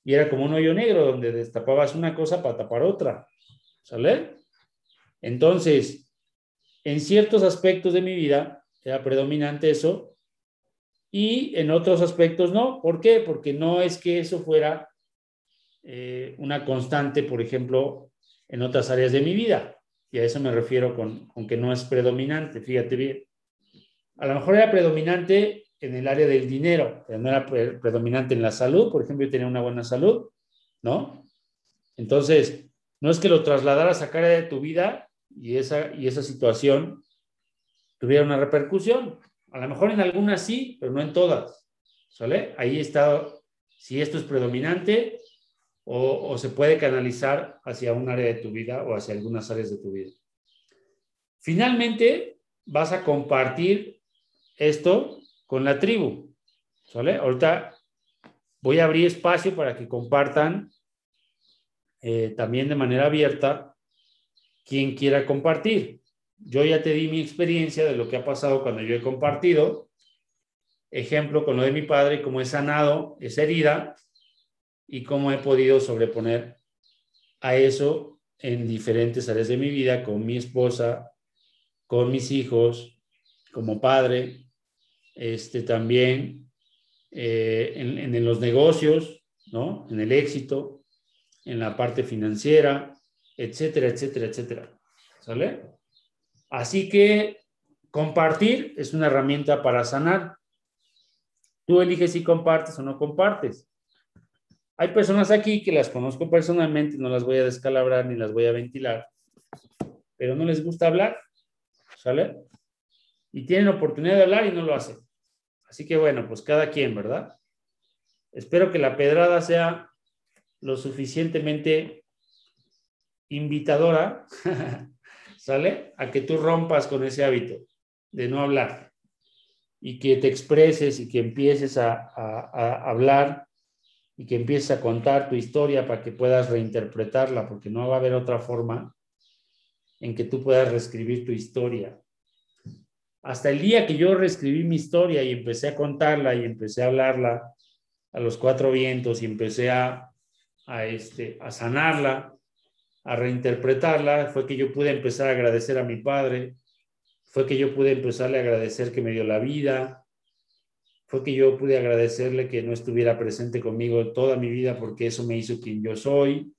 y era como un hoyo negro donde destapabas una cosa para tapar otra. ¿Sale? Entonces, en ciertos aspectos de mi vida era predominante eso y en otros aspectos no. ¿Por qué? Porque no es que eso fuera eh, una constante, por ejemplo, en otras áreas de mi vida. Y a eso me refiero con, que no es predominante, fíjate bien. A lo mejor era predominante en el área del dinero, pero no era predominante en la salud. Por ejemplo, yo tenía una buena salud, ¿no? Entonces, no es que lo trasladaras a cara de tu vida y esa, y esa situación tuviera una repercusión. A lo mejor en algunas sí, pero no en todas. ¿Sale? Ahí está, si esto es predominante, o, se puede canalizar hacia un área de tu vida o hacia algunas áreas de tu vida. Finalmente, vas a compartir esto con la tribu. ¿Sale? Ahorita voy a abrir espacio para que compartan eh, también de manera abierta quien quiera compartir. Yo ya te di mi experiencia de lo que ha pasado cuando yo he compartido. Ejemplo con lo de mi padre, cómo he sanado esa herida y cómo he podido sobreponer a eso en diferentes áreas de mi vida, con mi esposa, con mis hijos, como padre, este, también eh, en, los negocios, ¿no? En el éxito, en la parte financiera, etcétera, etcétera, etcétera. ¿Sale? Así que compartir es una herramienta para sanar. Tú eliges si compartes o no compartes. Hay personas aquí que las conozco personalmente, no las voy a descalabrar ni las voy a ventilar, pero no les gusta hablar, ¿sale? Y tienen oportunidad de hablar y no lo hacen. Así que bueno, pues cada quien, ¿verdad? Espero que la pedrada sea lo suficientemente invitadora, ¿sale? A que tú rompas con ese hábito de no hablar y que te expreses y que empieces a, a hablar y que empieces a contar tu historia para que puedas reinterpretarla, porque no va a haber otra forma en que tú puedas reescribir tu historia. Hasta el día que yo reescribí mi historia y empecé a contarla y empecé a hablarla a los cuatro vientos y empecé a, este, a sanarla, a reinterpretarla, fue que yo pude empezar a agradecer a mi padre, fue que yo pude empezarle a agradecer que me dio la vida, fue que yo pude agradecerle que no estuviera presente conmigo toda mi vida porque eso me hizo quien yo soy.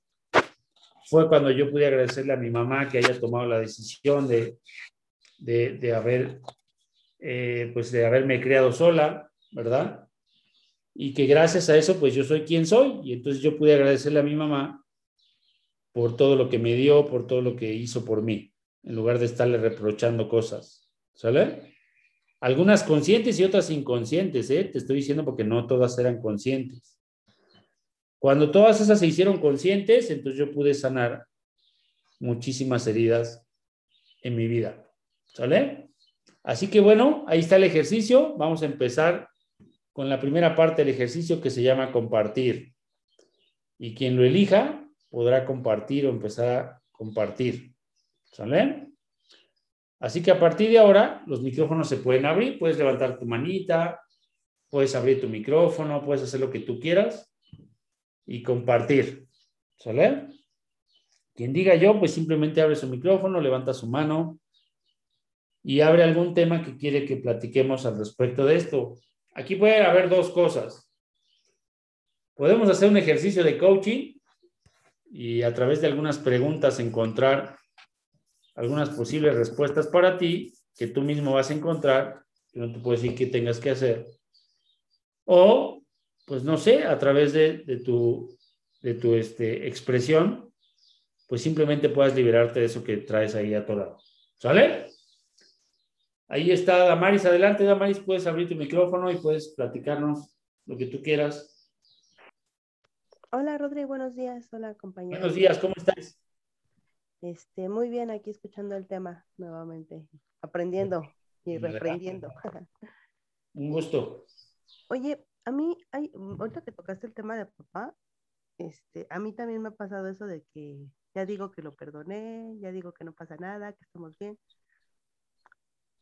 Fue cuando yo pude agradecerle a mi mamá que haya tomado la decisión de, de, haber, eh, pues de haberme criado sola, ¿verdad? Y que gracias a eso, pues yo soy quien soy. Y entonces yo pude agradecerle a mi mamá por todo lo que me dio, por todo lo que hizo por mí, en lugar de estarle reprochando cosas. ¿Sale? Algunas conscientes y otras inconscientes, ¿eh? te estoy diciendo porque no todas eran conscientes. Cuando todas esas se hicieron conscientes, entonces yo pude sanar muchísimas heridas en mi vida. ¿Sale? Así que bueno, ahí está el ejercicio. Vamos a empezar con la primera parte del ejercicio que se llama compartir. Y quien lo elija podrá compartir o empezar a compartir. ¿Sale? Así que a partir de ahora, los micrófonos se pueden abrir, puedes levantar tu manita, puedes abrir tu micrófono, puedes hacer lo que tú quieras y compartir. ¿Sale? Quien diga yo, pues simplemente abre su micrófono, levanta su mano y abre algún tema que quiere que platiquemos al respecto de esto. Aquí puede haber dos cosas. Podemos hacer un ejercicio de coaching y a través de algunas preguntas encontrar algunas posibles respuestas para ti que tú mismo vas a encontrar, que no te puedo decir qué tengas que hacer. O, pues no sé, a través de, tu, de tu este, expresión, pues simplemente puedas liberarte de eso que traes ahí a lado. ¿Sale? Ahí está Damaris. Adelante, Damaris, puedes abrir tu micrófono y puedes platicarnos lo que tú quieras. Hola, Rodri, buenos días. Hola, compañero. Buenos días, ¿cómo estás? Este, muy bien, aquí escuchando el tema nuevamente, aprendiendo y reprendiendo. Un gusto. Oye, a mí, hay, ahorita que tocaste el tema de papá, este, a mí también me ha pasado eso de que ya digo que lo perdoné, ya digo que no pasa nada, que estamos bien.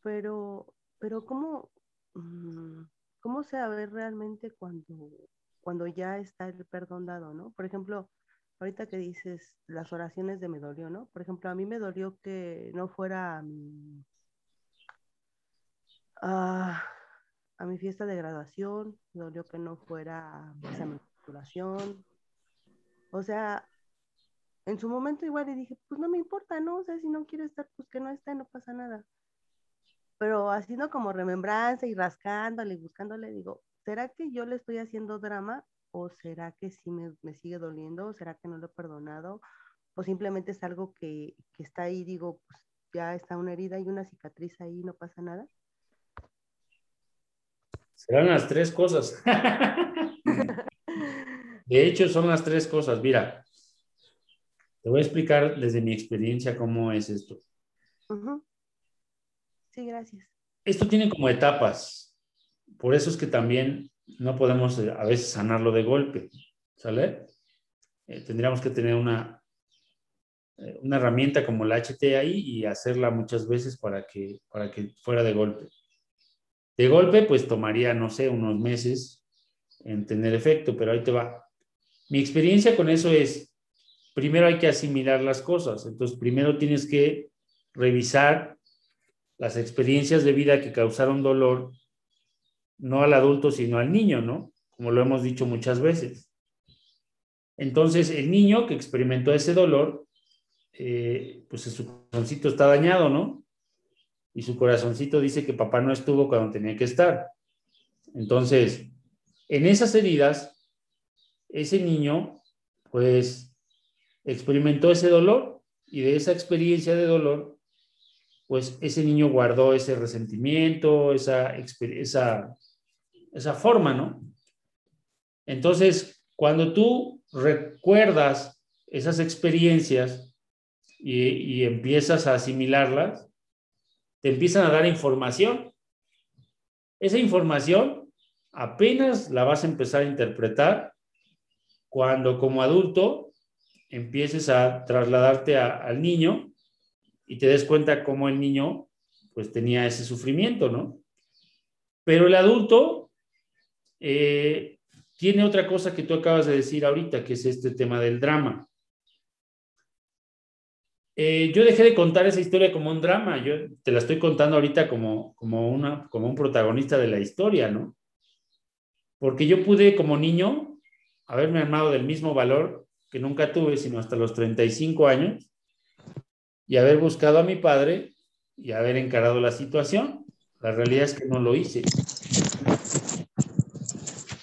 Pero, pero ¿cómo, mm, cómo ve realmente cuando, cuando ya está el perdón dado, no? Por ejemplo, ahorita que dices las oraciones de me dolió, ¿no? Por ejemplo, a mí me dolió que no fuera a mi, a, mi fiesta de graduación, me dolió que no fuera a mi titulación. O sea, en su momento igual le dije, pues no me importa, ¿no? O sea, si no quiere estar, pues que no esté, no pasa nada. Pero haciendo como remembranza y rascándole y buscándole, digo, ¿será que yo le estoy haciendo drama ¿O será que sí me, sigue doliendo? ¿O será que no lo he perdonado? ¿O simplemente es algo que, está ahí, digo, pues ya está una herida y una cicatriz ahí, no pasa nada? Serán las tres cosas. De hecho, son las tres cosas. Mira, te voy a explicar desde mi experiencia cómo es esto. Sí, gracias. Esto tiene como etapas. Por eso es que también no podemos eh, a veces sanarlo de golpe, ¿sale? Eh, tendríamos que tener una, eh, una herramienta como la HT ahí y hacerla muchas veces para que, para que fuera de golpe. De golpe, pues tomaría, no sé, unos meses en tener efecto, pero ahí te va. Mi experiencia con eso es, primero hay que asimilar las cosas, entonces primero tienes que revisar las experiencias de vida que causaron dolor, no al adulto, sino al niño, ¿no? Como lo hemos dicho muchas veces. Entonces, el niño que experimentó ese dolor, eh, pues su corazoncito está dañado, ¿no? Y su corazoncito dice que papá no estuvo cuando tenía que estar. Entonces, en esas heridas, ese niño, pues, experimentó ese dolor y de esa experiencia de dolor, pues ese niño guardó ese resentimiento, esa, esa, esa forma, ¿no? Entonces, cuando tú recuerdas esas experiencias y, empiezas a asimilarlas, te empiezan a dar información. Esa información apenas la vas a empezar a interpretar cuando como adulto empieces a trasladarte al niño y te des cuenta cómo el niño pues tenía ese sufrimiento, ¿no? Pero el adulto eh, tiene otra cosa que tú acabas de decir ahorita, que es este tema del drama. Eh, yo dejé de contar esa historia como un drama, yo te la estoy contando ahorita como, como, una, como un protagonista de la historia, ¿no? Porque yo pude como niño haberme armado del mismo valor que nunca tuve, sino hasta los 35 años, y haber buscado a mi padre y haber encarado la situación. La realidad es que no lo hice.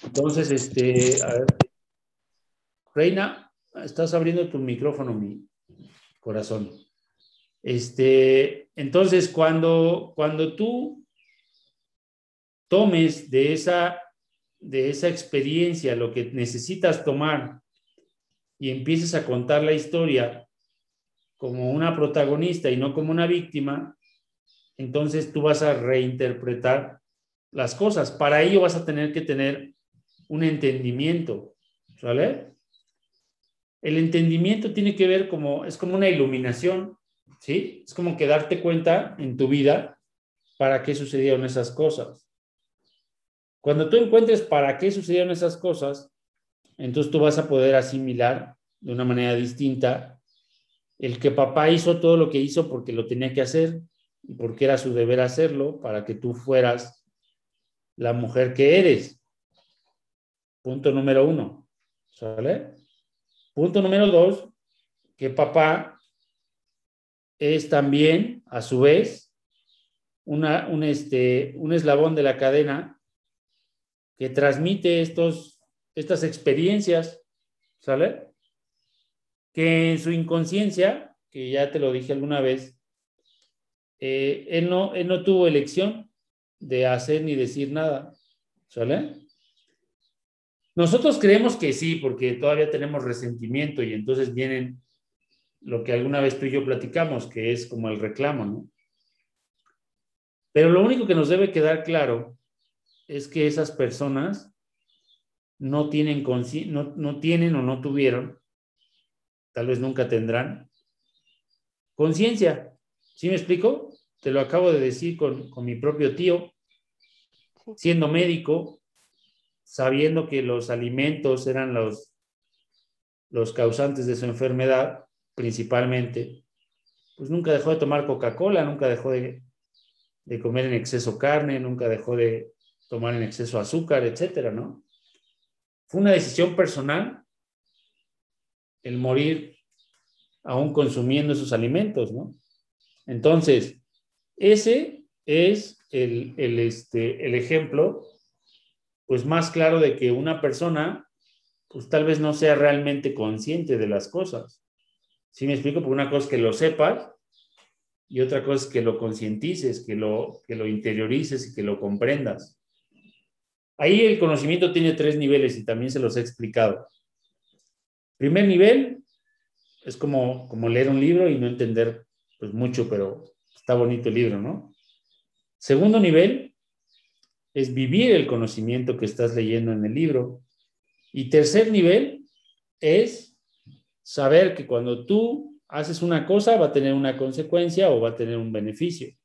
Entonces, este, a ver. Reina, estás abriendo tu micrófono, mi corazón. Este, entonces, cuando, cuando tú tomes de esa, de esa experiencia lo que necesitas tomar y empieces a contar la historia como una protagonista y no como una víctima, entonces tú vas a reinterpretar las cosas. Para ello vas a tener que tener un entendimiento, ¿sale? El entendimiento tiene que ver como, es como una iluminación, ¿sí? Es como que darte cuenta en tu vida para qué sucedieron esas cosas. Cuando tú encuentres para qué sucedieron esas cosas, entonces tú vas a poder asimilar de una manera distinta el que papá hizo todo lo que hizo porque lo tenía que hacer y porque era su deber hacerlo para que tú fueras la mujer que eres. Punto número uno. ¿Sale? Punto número dos, que papá es también, a su vez, una, un, este, un eslabón de la cadena que transmite estos, estas experiencias, ¿sale? Que en su inconsciencia, que ya te lo dije alguna vez, eh, él, no, él no tuvo elección de hacer ni decir nada, ¿sale? Nosotros creemos que sí, porque todavía tenemos resentimiento y entonces vienen lo que alguna vez tú y yo platicamos, que es como el reclamo, ¿no? Pero lo único que nos debe quedar claro es que esas personas no tienen, no, no tienen o no tuvieron, tal vez nunca tendrán, conciencia. ¿Sí me explico? Te lo acabo de decir con, con mi propio tío, siendo médico, sabiendo que los alimentos eran los, los causantes de su enfermedad, principalmente, pues nunca dejó de tomar Coca-Cola, nunca dejó de, de, comer en exceso carne, nunca dejó de tomar en exceso azúcar, etcétera, ¿no? Fue una decisión personal el morir aún consumiendo esos alimentos, ¿no? Entonces, ese es el, el, este, el ejemplo pues más claro de que una persona, pues tal vez no sea realmente consciente de las cosas. ¿Sí me explico? Porque una cosa es que lo sepas y otra cosa es que lo concientices, que lo, que lo interiorices y que lo comprendas. Ahí el conocimiento tiene tres niveles y también se los he explicado. Primer nivel es como, como leer un libro y no entender pues mucho, pero está bonito el libro, ¿no? Segundo nivel es vivir el conocimiento que estás leyendo en el libro. Y tercer nivel es saber que cuando tú haces una cosa va a tener una consecuencia o va a tener un beneficio.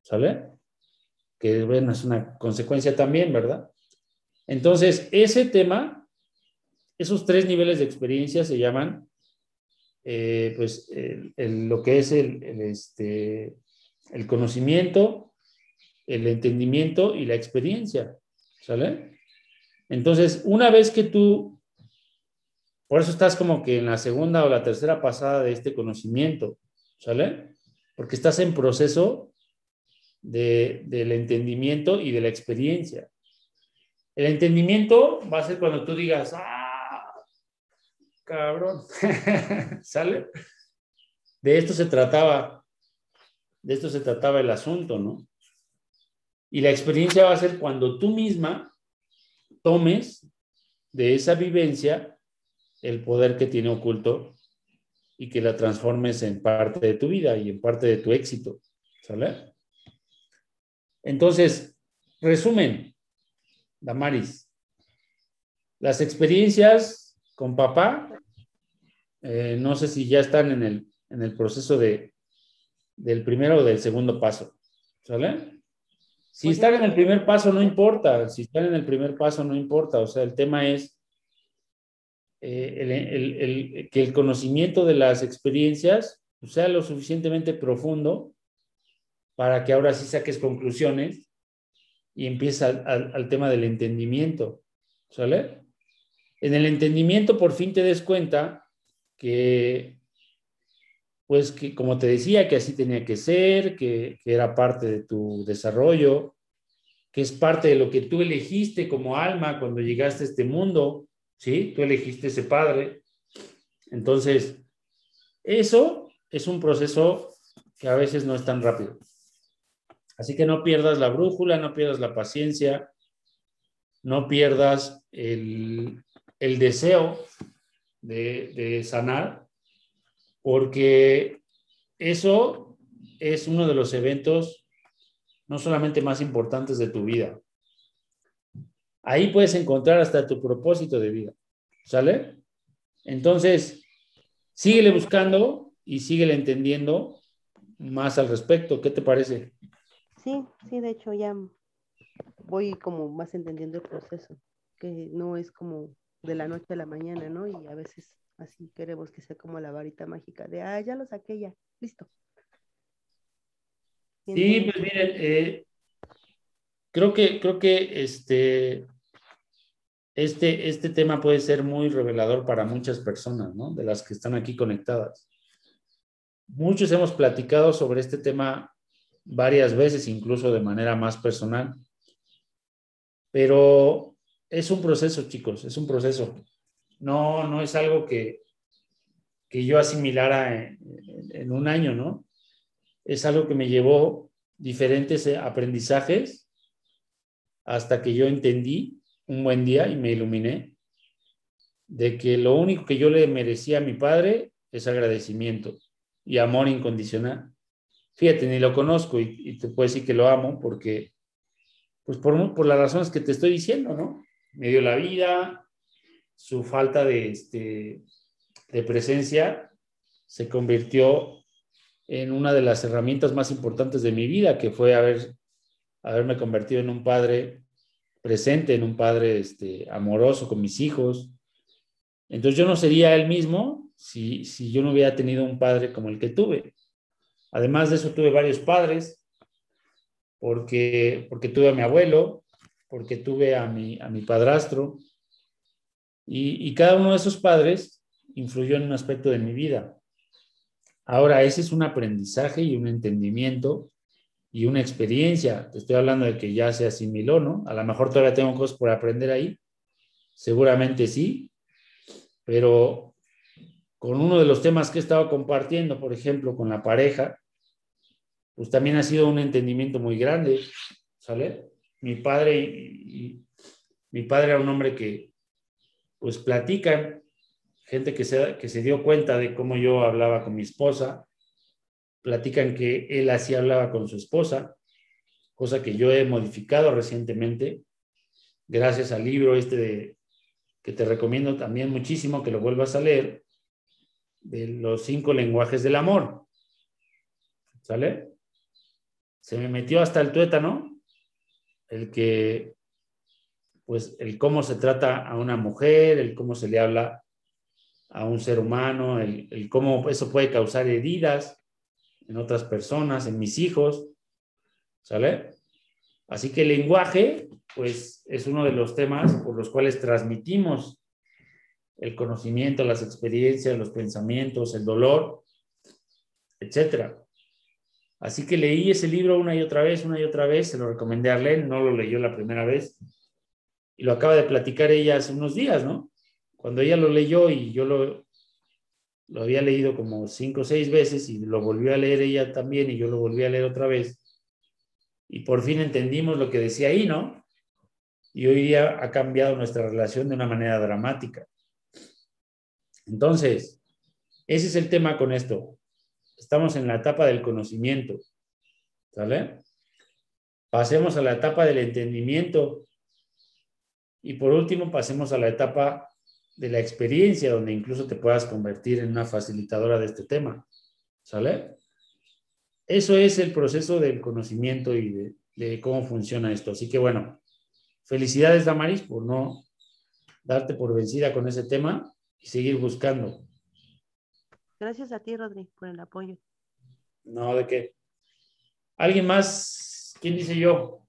¿Sale? Que bueno, es una consecuencia también, ¿verdad? Entonces, ese tema esos tres niveles de experiencia se llaman, eh, pues, lo que es el, este, el conocimiento, el entendimiento y la experiencia. ¿Sale? Entonces, una vez que tú, por eso estás como que en la segunda o la tercera pasada de este conocimiento, ¿sale? Porque estás en proceso del entendimiento y de la experiencia. El entendimiento va a ser cuando tú digas, ah, cabrón, ¿sale? De esto se trataba, de esto se trataba el asunto, ¿no? Y la experiencia va a ser cuando tú misma tomes de esa vivencia el poder que tiene oculto y que la transformes en parte de tu vida y en parte de tu éxito. ¿Sale? Entonces, resumen, Damaris, las experiencias con papá, eh, no sé si ya están en el, en el proceso de, del primero o del segundo paso. ¿Sale? Si pues están en el primer paso, no importa. Si están en el primer paso, no importa. O sea, el tema es eh, que el conocimiento de las experiencias sea lo suficientemente profundo para que ahora sí saques conclusiones y empieza al, tema del entendimiento. ¿Sale? En el entendimiento por fin te des cuenta que, pues que como te decía, que así tenía que ser, que, que era parte de tu desarrollo, que es parte de lo que tú elegiste como alma cuando llegaste a este mundo, ¿sí? Tú elegiste ese padre. Entonces, eso es un proceso que a veces no es tan rápido. Así que no pierdas la brújula, no pierdas la paciencia, no pierdas el, deseo de, sanar, porque eso es uno de los eventos no solamente más importantes de tu vida. Ahí puedes encontrar hasta tu propósito de vida. ¿Sale? Entonces, síguele buscando y síguele entendiendo más al respecto. ¿Qué te parece? Sí, sí, de hecho ya voy como más entendiendo el proceso, que no es como de la noche a la mañana, ¿no? Y a veces así queremos que sea como la varita mágica de, ah, ya lo saqué ya, listo. Sí, pues miren, eh, creo que, creo que este, este, este tema puede ser muy revelador para muchas personas, ¿no? De las que están aquí conectadas. Muchos hemos platicado sobre este tema varias veces, incluso de manera más personal. Pero es un proceso, chicos, es un proceso. No, no es algo que, que yo asimilara en, un año, ¿no? Es algo que me llevó diferentes aprendizajes hasta que yo entendí un buen día y me iluminé de que lo único que yo le merecía a mi padre es agradecimiento y amor incondicional fíjate, ni lo conozco y, te puedo decir que lo amo porque, pues por, por las razones que te estoy diciendo, ¿no? Me dio la vida, su falta de, este, de presencia se convirtió en una de las herramientas más importantes de mi vida, que fue haber, haberme convertido en un padre presente, en un padre este, amoroso con mis hijos. Entonces yo no sería el mismo si, si yo no hubiera tenido un padre como el que tuve. Además de eso, tuve varios padres, porque, porque tuve a mi abuelo, porque tuve a mi, a mi padrastro, y, y cada uno de esos padres influyó en un aspecto de mi vida. Ahora, ese es un aprendizaje y un entendimiento y una experiencia. Te estoy hablando de que ya se asimiló, ¿no? A lo mejor todavía tengo cosas por aprender ahí. Seguramente sí, pero con uno de los temas que he estado compartiendo, por ejemplo, con la pareja, pues también ha sido un entendimiento muy grande, ¿sale? Mi padre mi padre era un hombre que, pues platican, gente que se, que se dio cuenta de cómo yo hablaba con mi esposa, platican que él así hablaba con su esposa, cosa que yo he modificado recientemente, gracias al libro este de, que te recomiendo también muchísimo que lo vuelvas a leer, de los cinco lenguajes del amor. ¿Sale? se me metió hasta el tuétano, el que pues el cómo se trata a una mujer, el cómo se le habla a un ser humano, el, el cómo eso puede causar heridas en otras personas, en mis hijos, ¿sale? Así que el lenguaje, pues es uno de los temas por los cuales transmitimos el conocimiento, las experiencias, los pensamientos, el dolor, etcétera. Así que leí ese libro una y otra vez, una y otra vez, se lo recomendé a Arlene, no lo leyó la primera vez, y lo acaba de platicar ella hace unos días, ¿no? Cuando ella lo leyó y yo lo, lo había leído como cinco o seis veces y lo volvió a leer ella también y yo lo volví a leer otra vez, y por fin entendimos lo que decía ahí, ¿no? Y hoy día ha cambiado nuestra relación de una manera dramática. Entonces, ese es el tema con esto. Estamos en la etapa del conocimiento. ¿Sale? Pasemos a la etapa del entendimiento. Y por último, pasemos a la etapa de la experiencia, donde incluso te puedas convertir en una facilitadora de este tema. ¿Sale? Eso es el proceso del conocimiento y de, cómo funciona esto. Así que bueno, felicidades, Damaris, por no darte por vencida con ese tema y seguir buscando. Gracias a ti, Rodri, por el apoyo. No, ¿de qué? ¿Alguien más? ¿Quién dice yo?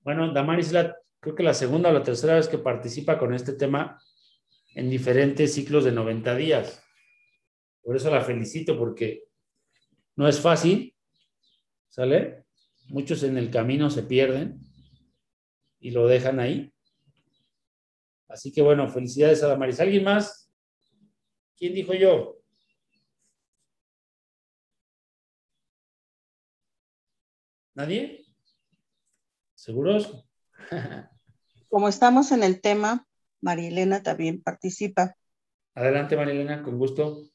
Bueno, Damaris la, creo que la segunda o la tercera vez que participa con este tema en diferentes ciclos de 90 días. Por eso la felicito, porque no es fácil, ¿sale? Muchos en el camino se pierden y lo dejan ahí. Así que bueno, felicidades a Damaris. ¿Alguien más? ¿Quién dijo yo? ¿Nadie? ¿Seguros? Como estamos en el tema, Marilena también participa. Adelante, Marilena, con gusto.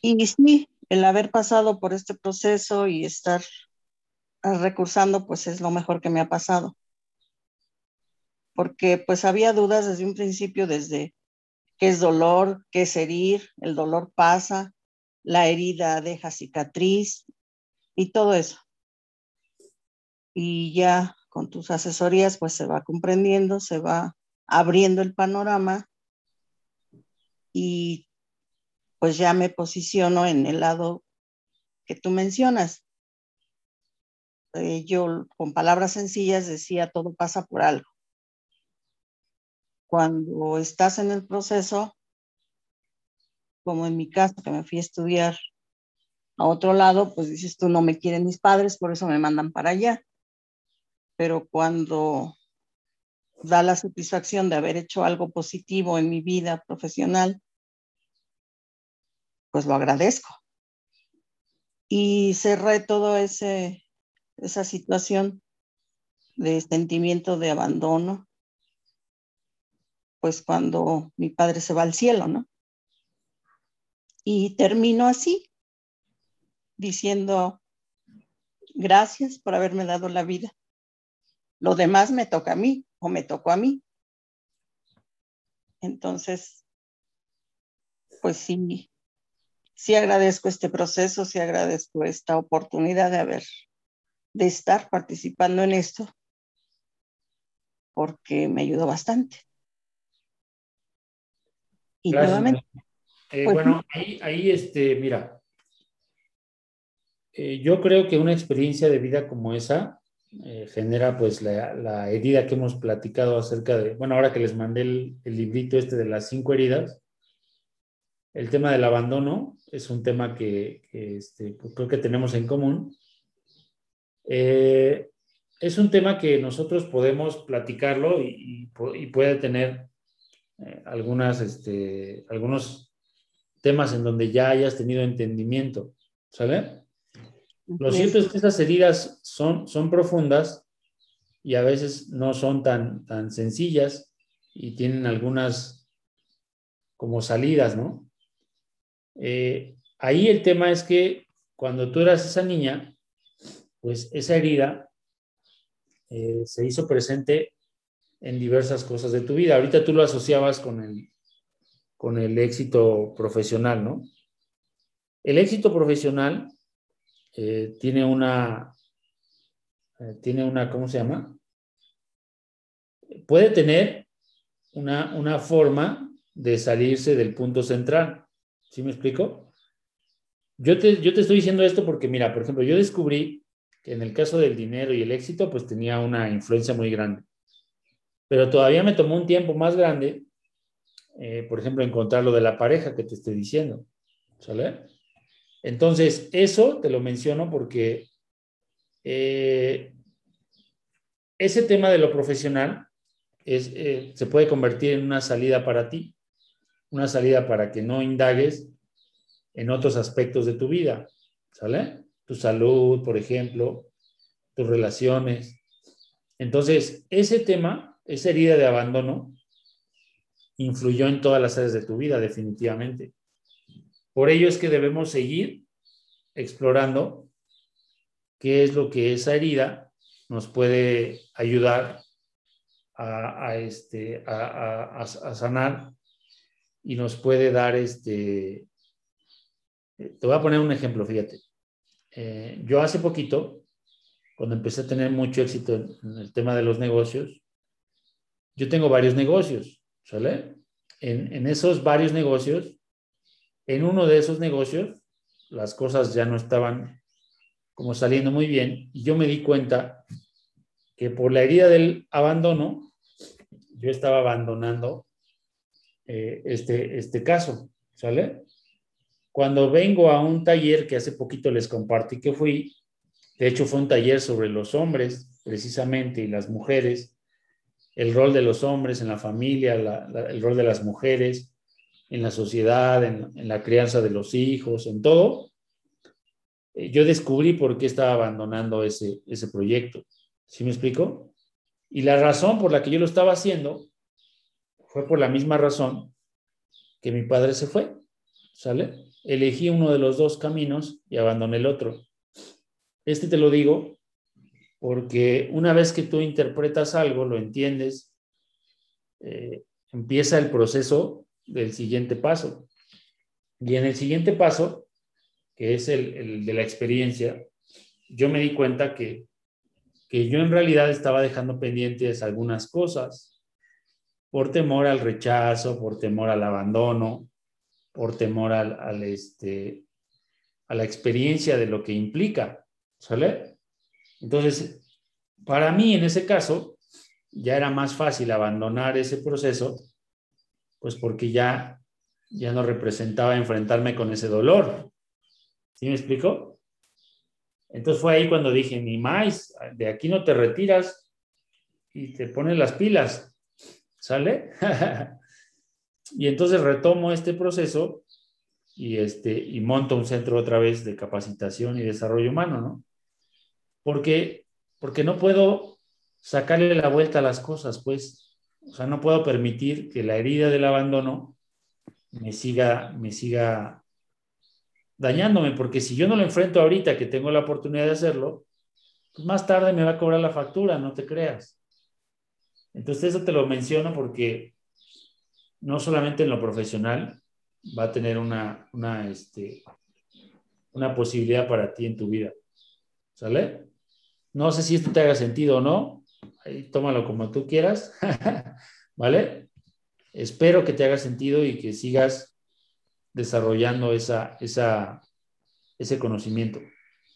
Y sí, el haber pasado por este proceso y estar recursando, pues es lo mejor que me ha pasado. Porque pues había dudas desde un principio, desde qué es dolor, qué es herir, el dolor pasa, la herida deja cicatriz y todo eso. Y ya con tus asesorías, pues se va comprendiendo, se va abriendo el panorama y pues ya me posiciono en el lado que tú mencionas. Eh, yo con palabras sencillas decía, todo pasa por algo. Cuando estás en el proceso, como en mi caso, que me fui a estudiar a otro lado, pues dices tú, no me quieren mis padres, por eso me mandan para allá. Pero cuando da la satisfacción de haber hecho algo positivo en mi vida profesional, pues lo agradezco. Y cerré todo ese, esa situación de sentimiento de abandono, pues cuando mi padre se va al cielo, ¿no? Y termino así, diciendo, gracias por haberme dado la vida. Lo demás me toca a mí o me tocó a mí. Entonces, pues sí, sí agradezco este proceso, sí agradezco esta oportunidad de haber, de estar participando en esto, porque me ayudó bastante. Y nuevamente. Eh, pues bueno, ahí, ahí, este, mira, eh, yo creo que una experiencia de vida como esa eh, genera pues la, herida que hemos platicado acerca de, bueno, ahora que les mandé el, el librito este de las cinco heridas, el tema del abandono es un tema que, este, creo que tenemos en común. Eh, es un tema que nosotros podemos platicarlo y, puede tener eh, algunas, este, algunos temas en donde ya hayas tenido entendimiento, ¿sale? Lo cierto es que esas heridas son, son profundas y a veces no son tan, tan sencillas y tienen algunas como salidas, ¿no? Eh, ahí el tema es que cuando tú eras esa niña, pues esa herida eh, se hizo presente en diversas cosas de tu vida. Ahorita tú lo asociabas con el, con el éxito profesional, ¿no? El éxito profesional eh, tiene una, tiene una, ¿cómo se llama? puede tener una, una forma de salirse del punto central. ¿Sí me explico? Yo te, yo te estoy diciendo esto porque, mira, por ejemplo, yo descubrí que en el caso del dinero y el éxito, pues tenía una influencia muy grande. Pero todavía me tomó un tiempo más grande, eh, por ejemplo, encontrar lo de la pareja que te estoy diciendo. ¿Sale? Entonces, eso te lo menciono porque eh, ese tema de lo profesional es, eh, se puede convertir en una salida para ti, una salida para que no indagues en otros aspectos de tu vida, ¿sale? Tu salud, por ejemplo, tus relaciones. Entonces, ese tema, esa herida de abandono, influyó en todas las áreas de tu vida, definitivamente. Por ello es que debemos seguir explorando qué es lo que esa herida nos puede ayudar a, este, a, sanar y nos puede dar este... Te voy a poner un ejemplo, fíjate. Eh, yo hace poquito, cuando empecé a tener mucho éxito en, el tema de los negocios, yo tengo varios negocios, ¿sale? En esos varios negocios, en uno de esos negocios, las cosas ya no estaban como saliendo muy bien y yo me di cuenta que por la herida del abandono, yo estaba abandonando eh, este, este caso, ¿sale? Cuando vengo a un taller que hace poquito les compartí que fui, de hecho fue un taller sobre los hombres precisamente y las mujeres, el rol de los hombres en la familia, el rol de las mujeres, en la sociedad, en, la crianza de los hijos, en todo, eh, yo descubrí por qué estaba abandonando ese, ese proyecto. ¿Sí me explico? Y la razón por la que yo lo estaba haciendo fue por la misma razón que mi padre se fue. ¿Sale? Elegí uno de los dos caminos y abandoné el otro. Este te lo digo porque una vez que tú interpretas algo, lo entiendes, eh, empieza el proceso del siguiente paso. Y en el siguiente paso, que es el, de la experiencia, yo me di cuenta que, que yo en realidad estaba dejando pendientes algunas cosas por temor al rechazo, por temor al abandono, por temor al este, a la experiencia de lo que implica, ¿sale? Entonces, para mí en ese caso, ya era más fácil abandonar ese proceso pues porque ya, ya no representaba enfrentarme con ese dolor. ¿Sí me explico? Entonces fue ahí cuando dije, ni más, de aquí no te retiras y te pones las pilas, ¿sale? y entonces retomo este proceso y, este, y monto un centro otra vez de capacitación y desarrollo humano, ¿no? Porque, porque no puedo sacarle la vuelta a las cosas, pues o sea, no puedo permitir que la herida del abandono me siga, me siga dañándome, porque si yo no lo enfrento ahorita que tengo la oportunidad de hacerlo, pues más tarde me va a cobrar la factura, no te creas. Entonces eso te lo menciono porque no solamente en lo profesional va a tener una, una, este, una posibilidad para ti en tu vida. ¿Sale? No sé si esto te haga sentido o no, ahí tómalo como tú quieras, ¿vale? Espero que te haga sentido y que sigas desarrollando esa, esa, ese conocimiento,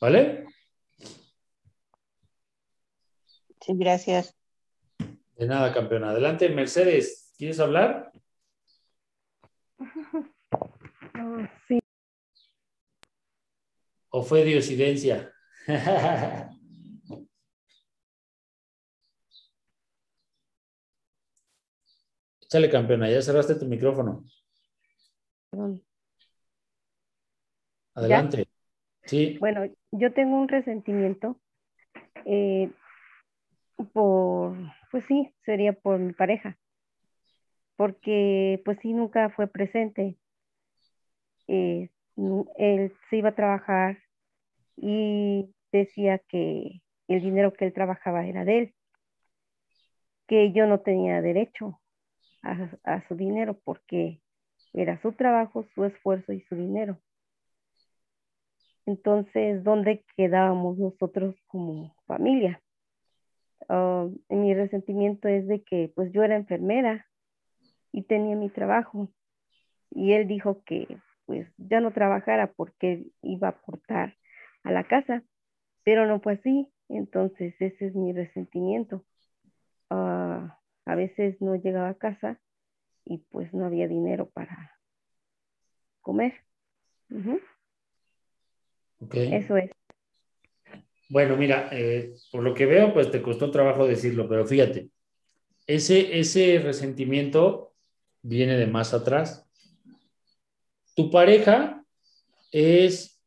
¿vale? Sí, gracias. De nada, campeona. Adelante, Mercedes, ¿quieres hablar? sí. ¿O fue diosidencia? Campeona, ya cerraste tu micrófono. Adelante. Sí. Bueno, yo tengo un resentimiento eh, por, pues sí, sería por mi pareja, porque pues sí, nunca fue presente. Eh, él se iba a trabajar y decía que el dinero que él trabajaba era de él, que yo no tenía derecho a, su dinero porque era su trabajo, su esfuerzo y su dinero. Entonces, ¿dónde quedábamos nosotros como familia? ah, mi resentimiento es de que pues yo era enfermera y tenía mi trabajo y él dijo que pues ya no trabajara porque iba a aportar a la casa, pero no fue así, entonces ese es mi resentimiento. Ah, a veces no llegaba a casa y pues no había dinero para comer. Eso es. Bueno, mira, eh, por lo que veo, pues te costó trabajo decirlo, pero fíjate, ese, ese resentimiento viene de más atrás. Tu pareja es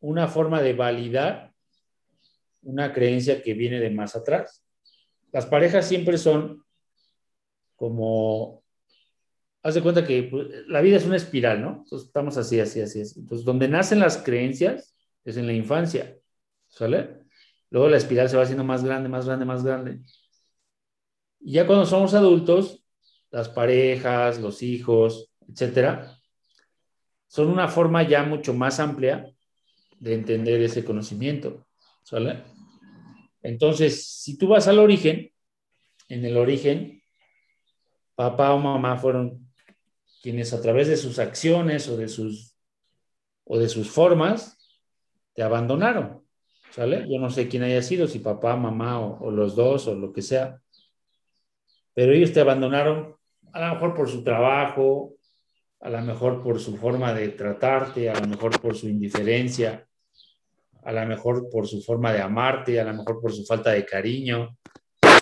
una forma de validar una creencia que viene de más atrás. Las parejas siempre son como, haz de cuenta que pues, la vida es una espiral, ¿no? Entonces estamos así, así, así, así. Entonces, donde nacen las creencias es en la infancia, ¿sale? Luego la espiral se va haciendo más grande, más grande, más grande. Y ya cuando somos adultos, las parejas, los hijos, etcétera, son una forma ya mucho más amplia de entender ese conocimiento, ¿sale? Entonces, si tú vas al origen, en el origen, papá o mamá fueron quienes a través de sus acciones o de sus, o de sus formas te abandonaron, ¿sale? Yo no sé quién haya sido, si papá, mamá o, o los dos o lo que sea, pero ellos te abandonaron a lo mejor por su trabajo, a lo mejor por su forma de tratarte, a lo mejor por su indiferencia, a lo mejor por su forma de amarte, a lo mejor por su falta de cariño,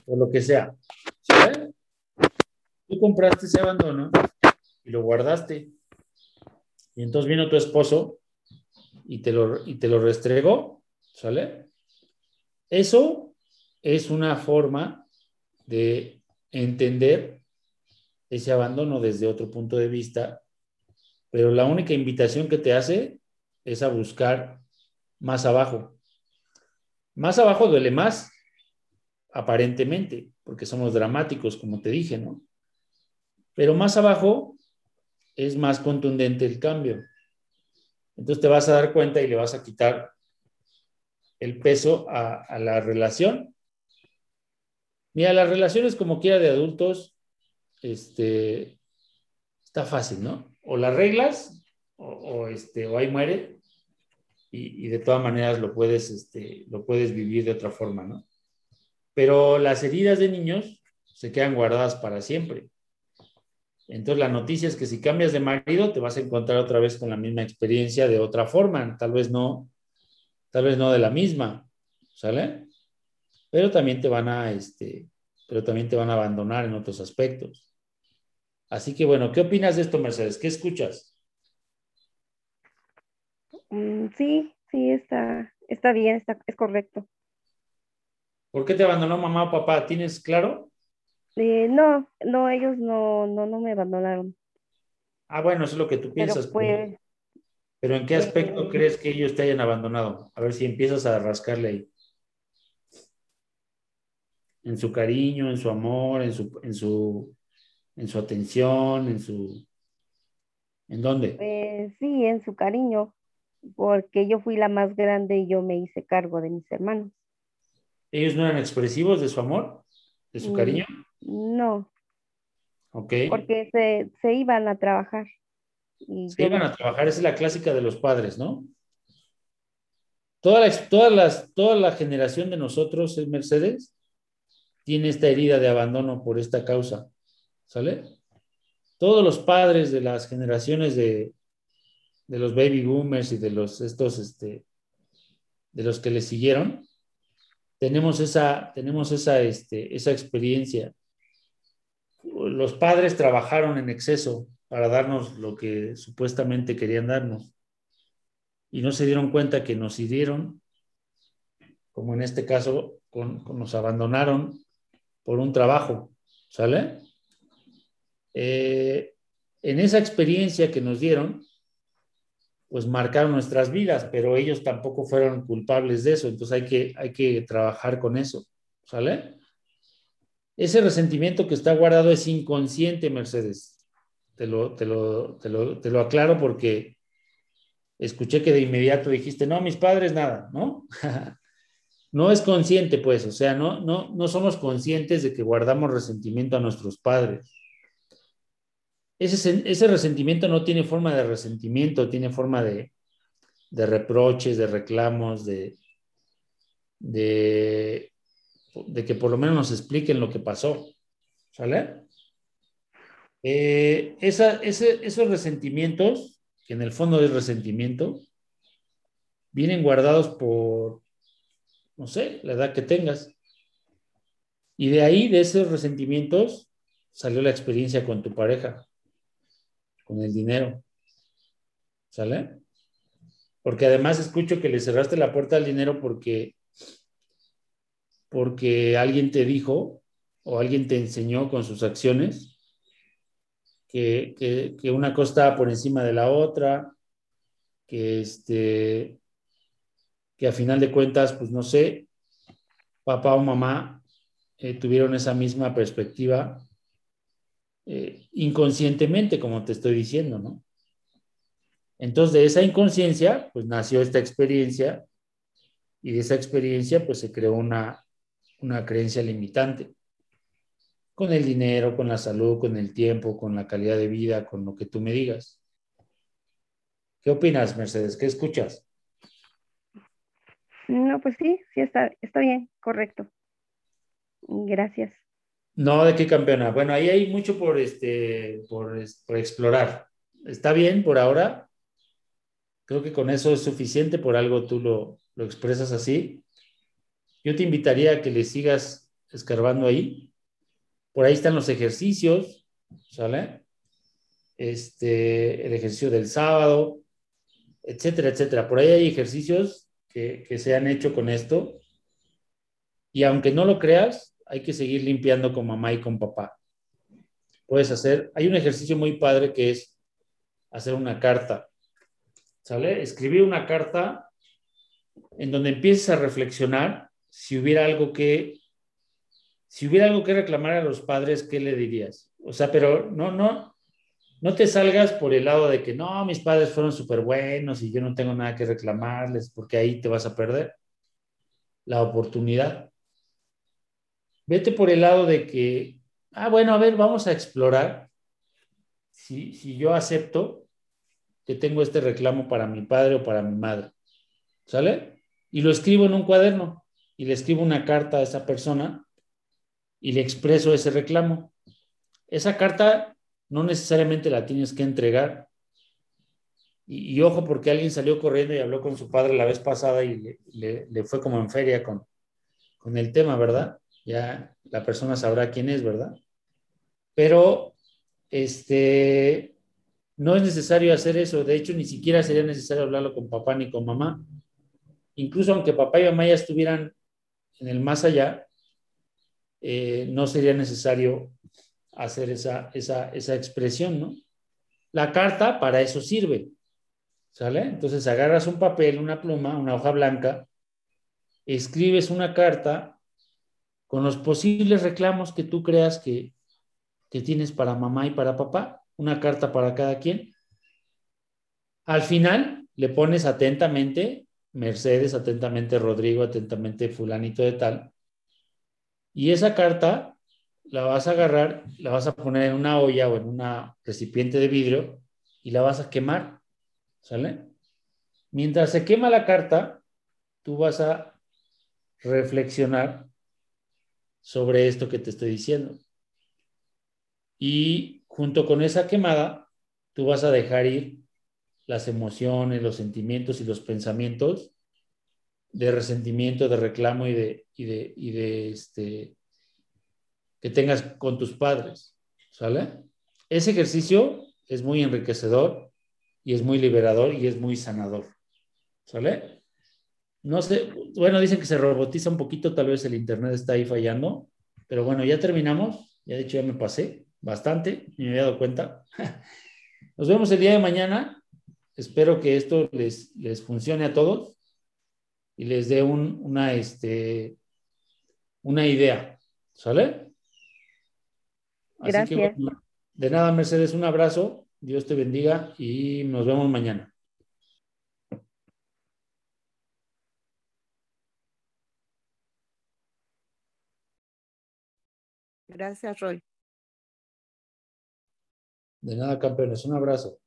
o lo que sea. Tú compraste ese abandono y lo guardaste. Y entonces vino tu esposo y te lo, y te lo restregó, ¿sale? Eso es una forma de entender ese abandono desde otro punto de vista, pero la única invitación que te hace es a buscar más abajo. Más abajo duele más, aparentemente, porque somos dramáticos, como te dije, ¿no? Pero más abajo es más contundente el cambio. Entonces te vas a dar cuenta y le vas a quitar el peso a, la relación. Mira, las relaciones como quiera de adultos, este, está fácil, ¿no? O las reglas, o, o este, o ahí muere, y, de todas maneras lo puedes, este, lo puedes vivir de otra forma, ¿no? Pero las heridas de niños se quedan guardadas para siempre. Entonces la noticia es que si cambias de marido te vas a encontrar otra vez con la misma experiencia de otra forma, tal vez no, tal vez no de la misma, ¿sale? Pero también te van a, este, pero también te van a abandonar en otros aspectos. Así que bueno, ¿qué opinas de esto, Mercedes? ¿Qué escuchas? Mm, sí, sí, está, está bien, está, es correcto. ¿Por qué te abandonó mamá o papá? ¿Tienes claro? Eh, no, no, ellos no, no, no me abandonaron. Ah, bueno, eso es lo que tú piensas. Pero, pero ¿en qué aspecto eh, crees que ellos te hayan abandonado? A ver si empiezas a rascarle ahí. En su cariño, en su amor, en su, en su, en su atención, en su... ¿En dónde? Eh, sí, en su cariño porque yo fui la más grande y yo me hice cargo de mis hermanos. ¿Ellos no eran expresivos de su amor, de su mm, cariño? No. Ok. Porque se, iban a trabajar. se iban a trabajar, esa es la clásica de los padres, ¿no? Toda la, todas las, toda la generación de nosotros, en Mercedes, tiene esta herida de abandono por esta causa, ¿sale? Todos los padres de las generaciones de, de los baby boomers y de los estos, este, de los que le siguieron, tenemos esa, tenemos esa, este, esa experiencia. Los padres trabajaron en exceso para darnos lo que supuestamente querían darnos y no se dieron cuenta que nos hirieron, como en este caso, con, nos abandonaron por un trabajo, ¿sale? Eh, en esa experiencia que nos dieron, pues marcaron nuestras vidas, pero ellos tampoco fueron culpables de eso, entonces hay que, hay que trabajar con eso, ¿sale? Ese resentimiento que está guardado es inconsciente, Mercedes. Te lo, te lo, te lo, te lo aclaro porque escuché que de inmediato dijiste, no, mis padres nada, ¿no? no es consciente, pues, o sea, no, no, no somos conscientes de que guardamos resentimiento a nuestros padres. Ese, ese resentimiento no tiene forma de resentimiento, tiene forma de, de reproches, de reclamos, de, de, que por lo menos nos expliquen lo que pasó. ¿Sale? Eh, esa, esos resentimientos, que en el fondo es resentimiento, vienen guardados por, no sé, la edad que tengas. Y de ahí, de esos resentimientos, salió la experiencia con tu pareja, con el dinero. ¿Sale? Porque además escucho que le cerraste la puerta al dinero porque, porque alguien te dijo o alguien te enseñó con sus acciones que, que, una cosa estaba por encima de la otra, que este, que a final de cuentas, pues no sé, papá o mamá eh, tuvieron esa misma perspectiva eh, inconscientemente, como te estoy diciendo, ¿no? Entonces, de esa inconsciencia, pues nació esta experiencia y de esa experiencia, pues se creó una, una creencia limitante con el dinero, con la salud, con el tiempo, con la calidad de vida, con lo que tú me digas. ¿Qué opinas, Mercedes? ¿Qué escuchas? No, pues sí, sí está, está bien, correcto. Gracias. No, ¿de qué campeona? Bueno, ahí hay mucho por, este, por, explorar. Está bien por ahora. Creo que con eso es suficiente, por algo tú lo, lo expresas así. Yo te invitaría a que le sigas escarbando ahí. Por ahí están los ejercicios, ¿sale? Este, el ejercicio del sábado, etcétera, etcétera. Por ahí hay ejercicios que, se han hecho con esto. Y aunque no lo creas, hay que seguir limpiando con mamá y con papá. Puedes hacer, hay un ejercicio muy padre que es hacer una carta, ¿sale? Escribir una carta en donde empieces a reflexionar si hubiera algo que, si hubiera algo que reclamar a los padres, ¿qué le dirías? O sea, pero no, no, no te salgas por el lado de que no, mis padres fueron súper buenos y yo no tengo nada que reclamarles, porque ahí te vas a perder la oportunidad. Vete por el lado de que, ah, bueno, a ver, vamos a explorar si, si yo acepto que tengo este reclamo para mi padre o para mi madre. ¿Sale? Y lo escribo en un cuaderno y le escribo una carta a esa persona y le expreso ese reclamo. Esa carta no necesariamente la tienes que entregar. Y, ojo, porque alguien salió corriendo y habló con su padre la vez pasada y le, fue como en feria con, con el tema, ¿verdad? Ya la persona sabrá quién es, ¿verdad? Pero este, no es necesario hacer eso. De hecho, ni siquiera sería necesario hablarlo con papá ni con mamá. Incluso aunque papá y mamá ya estuvieran en el más allá, eh, no sería necesario hacer esa, esa, esa expresión, ¿no? La carta para eso sirve, ¿sale? Entonces agarras un papel, una pluma, una hoja blanca, escribes una carta con los posibles reclamos que tú creas que, que tienes para mamá y para papá, una carta para cada quien. Al final le pones atentamente Mercedes, atentamente Rodrigo, atentamente fulanito de tal. Y esa carta la vas a agarrar, la vas a poner en una olla o en un recipiente de vidrio y la vas a quemar, ¿sale? Mientras se quema la carta, tú vas a reflexionar sobre esto que te estoy diciendo. Y junto con esa quemada, tú vas a dejar ir las emociones, los sentimientos y los pensamientos de resentimiento, de reclamo y de, y de, y de este, que tengas con tus padres, ¿sale? Ese ejercicio es muy enriquecedor y es muy liberador y es muy sanador, ¿sale? No sé, bueno, dicen que se robotiza un poquito, tal vez el internet está ahí fallando, pero bueno, ya terminamos, ya de hecho ya me pasé bastante, me había dado cuenta. Nos vemos el día de mañana, espero que esto les, les funcione a todos y les dé un, una, este, una idea, ¿sale? Gracias. de nada, Mercedes, un abrazo. Dios te bendiga y nos vemos mañana. Gracias, Roy. De nada, campeones. Un abrazo.